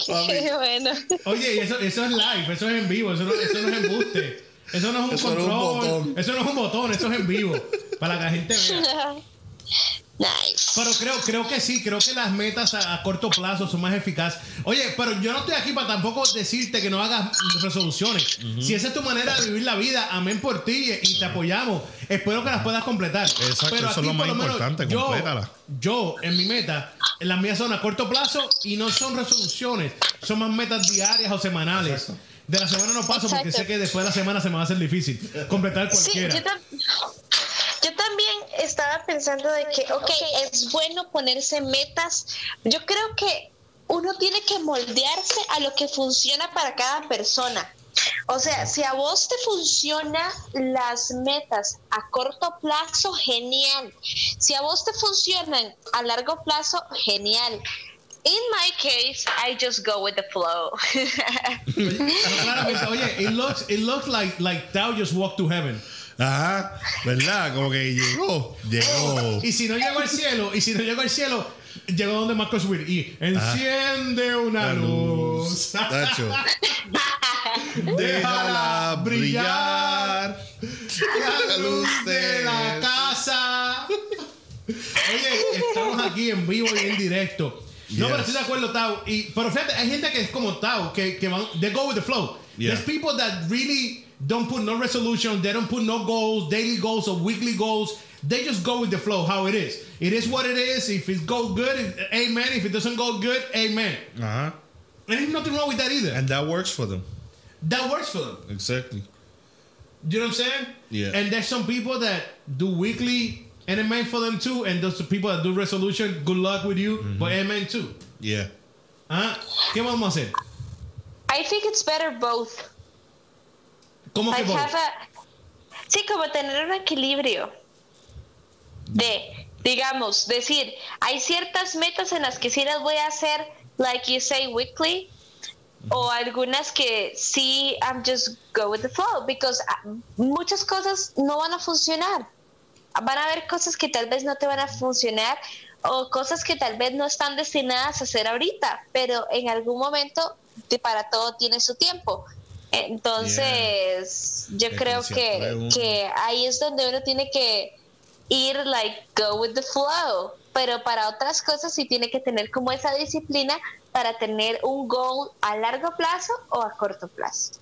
Qué bueno. Oye, y eso, eso es live, eso es en vivo, eso no, eso no es embuste. Eso no es un Eso no es un control. botón. eso no es un botón, eso es en vivo. Para que la gente vea. Nice. Pero creo, creo que sí, creo que las metas a, a corto plazo son más eficaces. Oye, pero yo no estoy aquí para tampoco decirte que no hagas resoluciones. Si esa es tu manera de vivir la vida, amén por ti y, y te apoyamos. Espero que las puedas completar. Exacto, pero eso aquí, es lo más importante, yo, complétala. yo, en mi meta, las mías son a corto plazo y no son resoluciones, son más metas diarias o semanales. De la semana no paso porque sé que después de la semana se me va a hacer difícil completar Sí, cualquiera. tam- yo también estaba pensando de que, ok, es bueno ponerse metas. Yo creo que uno tiene que moldearse a lo que funciona para cada persona. O sea, si a vos te funcionan las metas a corto plazo, genial. Si a vos te funcionan a largo plazo, genial. In my case, I just go with the flow. Claramente, oye, it looks, it looks like, like Tao just walked to heaven. Ajá, ¿verdad? Como que llegó, llegó. Y si no llegó al cielo, y si no llegó al cielo, llegó donde Marcos Witt y enciende una La luz. Tacho. Déjala brillar la luz de la casa. Oye, estamos aquí en vivo y en directo. No, pero estoy de acuerdo, Tao. Y, pero fíjate, hay gente que es como Tao, que, que van, they go with the flow. Yeah. There's people that really don't put no resolution, they don't put no goals, daily goals or weekly goals. They just go with the flow, how it is. It is what it is. If it go good, if- amen. If it doesn't go good, amen. Uh-huh. And there's nothing wrong with that either. And that works for them. that works for them. Exactly. You know what I'm saying? Yeah. And there's some people that do weekly, and amen for them too. And those people that do resolution, good luck with you, Mm-hmm. but amen too. Yeah. ¿Ah? ¿Qué vamos a hacer? I think it's better both. ¿Cómo que Like a- sí, como tener un equilibrio de, digamos, decir, hay ciertas metas en las que sí las voy a hacer, like you say, weekly, o algunas que sí, I'm just go with the flow, because ah, muchas cosas no van a funcionar. Van a haber cosas que tal vez no te van a funcionar o cosas que tal vez no están destinadas a hacer ahorita, pero en algún momento de- para todo tiene su tiempo. Entonces, yo creo que, que ahí es donde uno tiene que ir, like, go with the flow. Pero para otras cosas sí tiene que tener como esa disciplina para tener un goal a largo plazo o a corto plazo.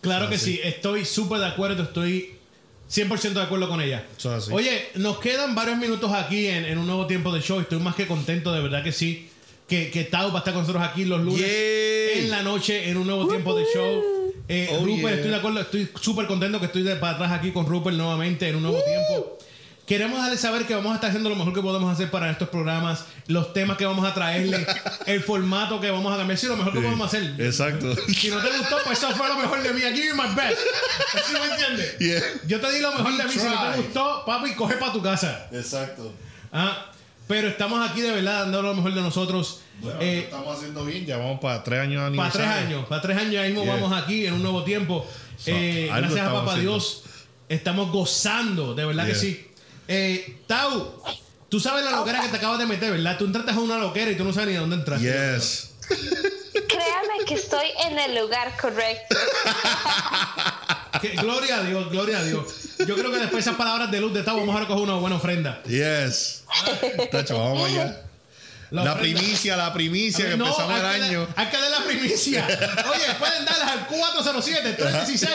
Claro Ah, que sí. sí, estoy súper de acuerdo, estoy 100% de acuerdo con ella. Eso es así. Oye, nos quedan varios minutos aquí en, en un nuevo tiempo de show. Estoy más que contento, de verdad que sí. Que, que Tao va a estar con nosotros aquí los lunes Yay. en la noche en un nuevo tiempo de show. Eh, Oh, Rupert, yeah. estoy de acuerdo, estoy súper contento que estoy de para atrás aquí con Rupert nuevamente en un nuevo tiempo. Queremos darle saber que vamos a estar haciendo lo mejor que podemos hacer para estos programas, los temas que vamos a traerle, el formato que vamos a cambiar, sí, lo mejor que Sí. podemos hacer. Exacto. Si no te gustó, pues eso fue lo mejor de mí. Give you my best. ¿Sí me entiendes? Yeah. Yo te di lo mejor de mí. Si no te gustó, papi, coge para tu casa. Exacto. Ah, pero estamos aquí de verdad dando lo mejor de nosotros. Bueno, Eh, lo estamos haciendo bien. Ya vamos para tres años para tres años, para tres años ya mismo Yeah. vamos aquí en un nuevo tiempo. So, Eh, gracias a Papá haciendo. Dios, estamos gozando, de verdad que sí. Eh, Tau, tú sabes la loquera que te acabas de meter, ¿verdad? Tú entraste a una loquera y tú no sabes ni dónde entraste. Yes. Créame que estoy en el lugar correcto. Que- gloria a Dios, gloria a Dios. Yo creo que después de esas palabras de luz de Tau vamos a recoger una buena ofrenda. Yes. Tacho, vamos allá. La, primicia, la primicia que No, empezamos el año. hay que dar la primicia. Oye, pueden darlas al 407-316.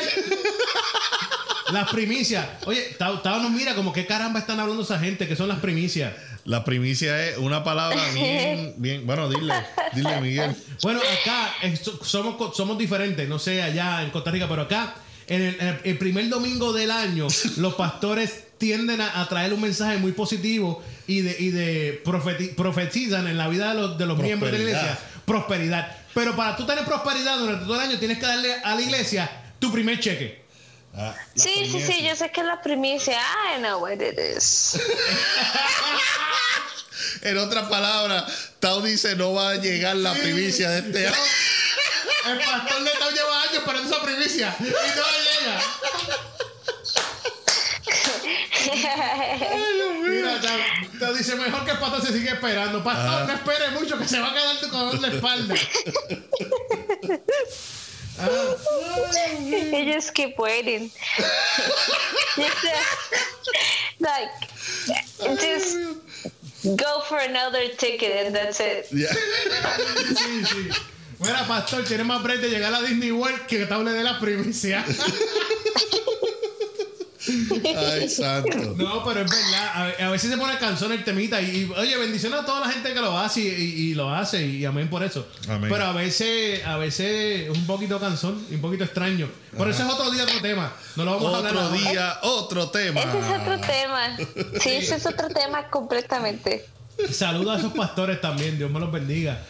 Las primicias. Oye, Tao, Tao nos mira como que caramba están hablando esa gente, que son las primicias. La primicia es una palabra bien, bien. Bueno, dile, dile, Miguel. Bueno, acá so- somos, somos diferentes, no sé allá en Costa Rica, pero acá, en el, en el- el primer domingo del año, los pastores tienden a, a traer un mensaje muy positivo y de, y de profeti- profetizan en la vida de los, de los miembros de la iglesia prosperidad. Pero para tú tener prosperidad durante todo el año, tienes que darle a la iglesia tu primer cheque. Ah, la Sí, sí, sí, yo sé que es la primicia. I know what it is. En otras palabras, Tao dice no va a llegar la Sí. primicia de este año. El pastor de Tao lleva años esperando esa primicia y no llega. Mira, te, te dice mejor que el pastor se sigue esperando. Pastor, no espere mucho que se va a quedar con la espalda. Ah, Ellos que pueden. like, just go for another ticket and that's it. Yeah. sí, sí. Mira, pastor, tiene más break de llegar a Disney World que te hable de la primicia. Ay, santo. No, pero es verdad. A, a veces se pone cansón el temita. Y, y, oye, bendición a toda la gente que lo hace y, y- y lo hace. Y amén por eso. Amén. Pero a veces, a veces es un poquito cansón y un poquito extraño. Por eso es otro día, otro tema. No lo vamos a hablar Otro ahora. día, otro tema. Ese es otro tema. Sí, ese es otro tema completamente. Saludos a esos pastores también. Dios me los bendiga.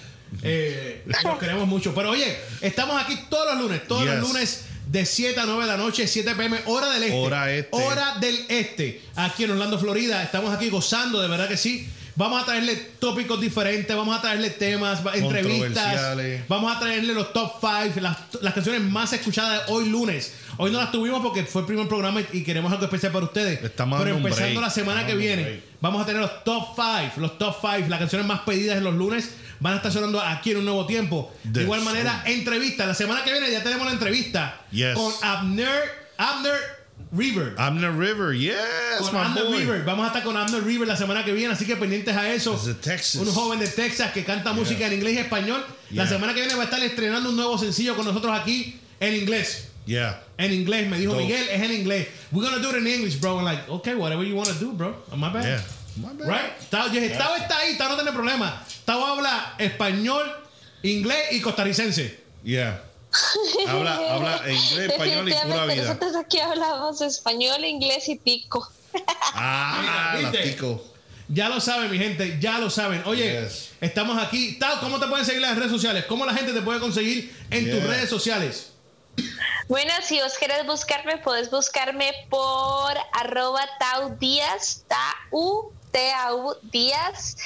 Eh, los queremos mucho. Pero oye, estamos aquí todos los lunes. Todos Yes. los lunes de 7 a 9 de la noche, 7 pm, hora del este. Hora este. Hora del este. Aquí en Orlando, Florida. Estamos aquí gozando, de verdad que sí. Vamos a traerle tópicos diferentes, vamos a traerle temas, entrevistas, vamos a traerle los top 5, las, las canciones más escuchadas de hoy lunes. Hoy no las tuvimos porque fue el primer programa y queremos algo especial para ustedes. Estamos Pero empezando break. la semana que viene, break. vamos a tener los top 5, los top 5, las canciones más pedidas en los lunes van a estar sonando aquí en un nuevo tiempo. De igual manera, entrevista. La semana que viene ya tenemos la entrevista Yes. con Abner, Abner River. Abner River, yes, Con my Abner boy. River. Vamos a estar con Abner River la semana que viene, así que pendientes a eso. Texas. Un joven de Texas que canta música en inglés y español. La Yeah. semana que viene va a estar estrenando un nuevo sencillo con nosotros aquí en inglés. Yeah. En inglés, me dijo Dope. Miguel, es en inglés. We're gonna do it in English, bro. I'm like, okay, whatever you want to do, bro. My bad. Yeah. Right? Tao, dije, Tao está ahí, Tao no tiene problema. Tao habla español, inglés y costarricense. Yeah. Habla, habla inglés, español y pura Definitivamente, vida. nosotros aquí hablamos español, inglés y tico. Ah, Mira, la tico. Ya lo saben, mi gente, ya lo saben. Oye, Yes. estamos aquí. Tao, ¿cómo te pueden seguir en las redes sociales? ¿Cómo la gente te puede conseguir en tus redes sociales? Bueno, si vos querés buscarme, puedes buscarme por arroba Tau Díaz, Tau, T-A-U Díaz.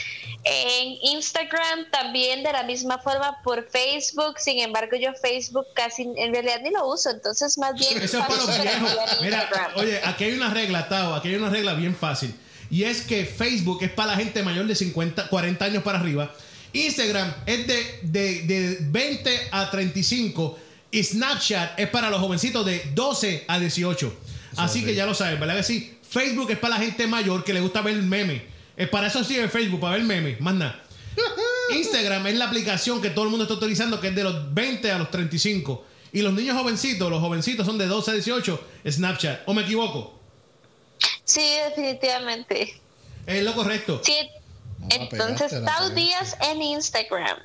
En Instagram también de la misma forma por Facebook. Sin embargo, yo Facebook casi en realidad ni lo uso. Entonces, más bien. Eso es para los viejos. Mira, Instagram. oye, aquí hay una regla, Tao, aquí hay una regla bien fácil. Y es que Facebook es para la gente mayor de 50, 40 años para arriba. Instagram es de, de, de 20 a 35. Y Snapchat es para los jovencitos de 12 a 18. Así que ya lo saben, ¿verdad que sí? Facebook es para la gente mayor que le gusta ver memes. Es para eso sí Facebook, para ver memes, más nada. Instagram es la aplicación que todo el mundo está utilizando, que es de los 20 a los 35. Y los niños jovencitos, los jovencitos son de 12 a 18, Snapchat. ¿O me equivoco? Sí, definitivamente. Es lo correcto. Sí. Entonces, pegaste. Díaz en Instagram.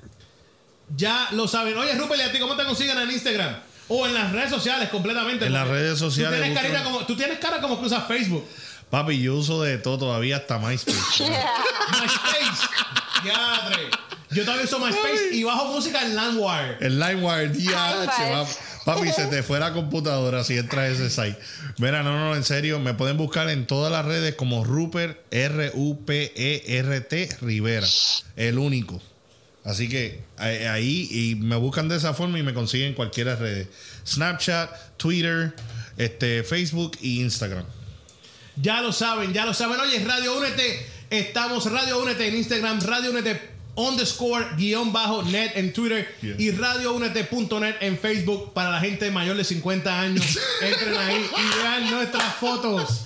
Ya lo saben. Oye, Rupert, ¿y a ti cómo te consiguen en Instagram? O en las redes sociales completamente. En las redes sociales Tú tienes, carita como, tú tienes cara como que usas Facebook. Papi, yo uso de todo todavía hasta MySpace. MySpace. Yadre. Yo también uso MySpace y bajo música en LimeWire, High DH, five. Papi, se te fue la computadora si entras a ese site. Mira, no, no, en serio, me pueden buscar en todas las redes como Rupert, R-U-P-E-R-T, E Rivera. El único. Así que ahí y me buscan de esa forma y me consiguen cualquiera redes. Snapchat, Twitter, este, Facebook y Instagram. Ya lo saben, ya lo saben. Oye, Radio Únete. Estamos Radio Únete en Instagram, Radio Únete underscore guion bajo net en Twitter Yeah. y radioúnete.net en Facebook para la gente mayor de 50 años. Entren ahí y vean nuestras fotos.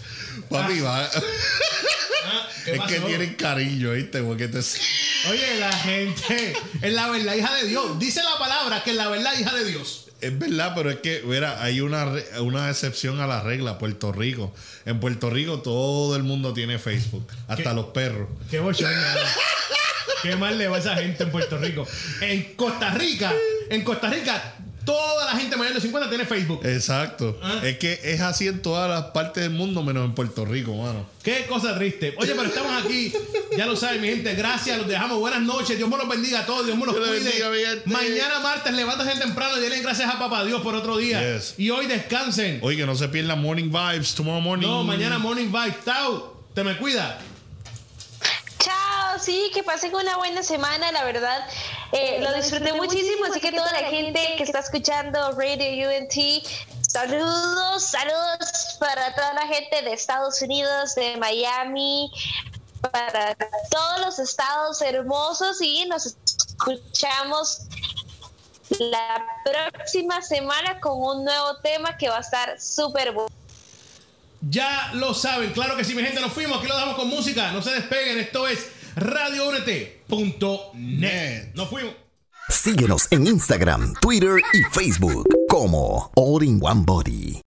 Papi, va. Ah, ¿qué Es que tienen cariño, ¿viste? Porque te. Oye, la gente es la verdad, hija de Dios. Dice la palabra que es la verdad, hija de Dios. Es verdad, pero es que, mira, hay una, una excepción a la regla, Puerto Rico. En Puerto Rico todo el mundo tiene Facebook, hasta ¿Qué? los perros. Qué bochorno. Qué mal le va a esa gente en Puerto Rico. En Costa Rica, en Costa Rica, toda la gente mayor de 50 tiene Facebook. Exacto. Ah. Es que es así en todas las partes del mundo, menos en Puerto Rico, mano. Qué cosa triste. Oye, pero estamos aquí. Ya lo saben, mi gente. Gracias. Los dejamos. Buenas noches. Dios me los bendiga a todos. Dios me los Dios cuide. bendiga. Mañana martes, levántase temprano y denle gracias a papá Dios por otro día. Yes. Y hoy descansen. Oye, que no se pierdan Morning Vibes, tomorrow morning. No, mañana morning vibe. Tau, te me cuida. Sí, que pasen una buena semana, la verdad. eh, lo disfruté muchísimo, así que toda la gente que está escuchando Radio UNT, saludos, saludos para toda la gente de Estados Unidos, de Miami, para todos los estados hermosos y nos escuchamos la próxima semana con un nuevo tema que va a estar súper bueno. Ya lo saben, claro que sí, mi gente, nos fuimos. Aquí lo damos con música. No se despeguen. Esto es radiounete.net. Nos fuimos. Síguenos en Instagram, Twitter y Facebook como All in One Body.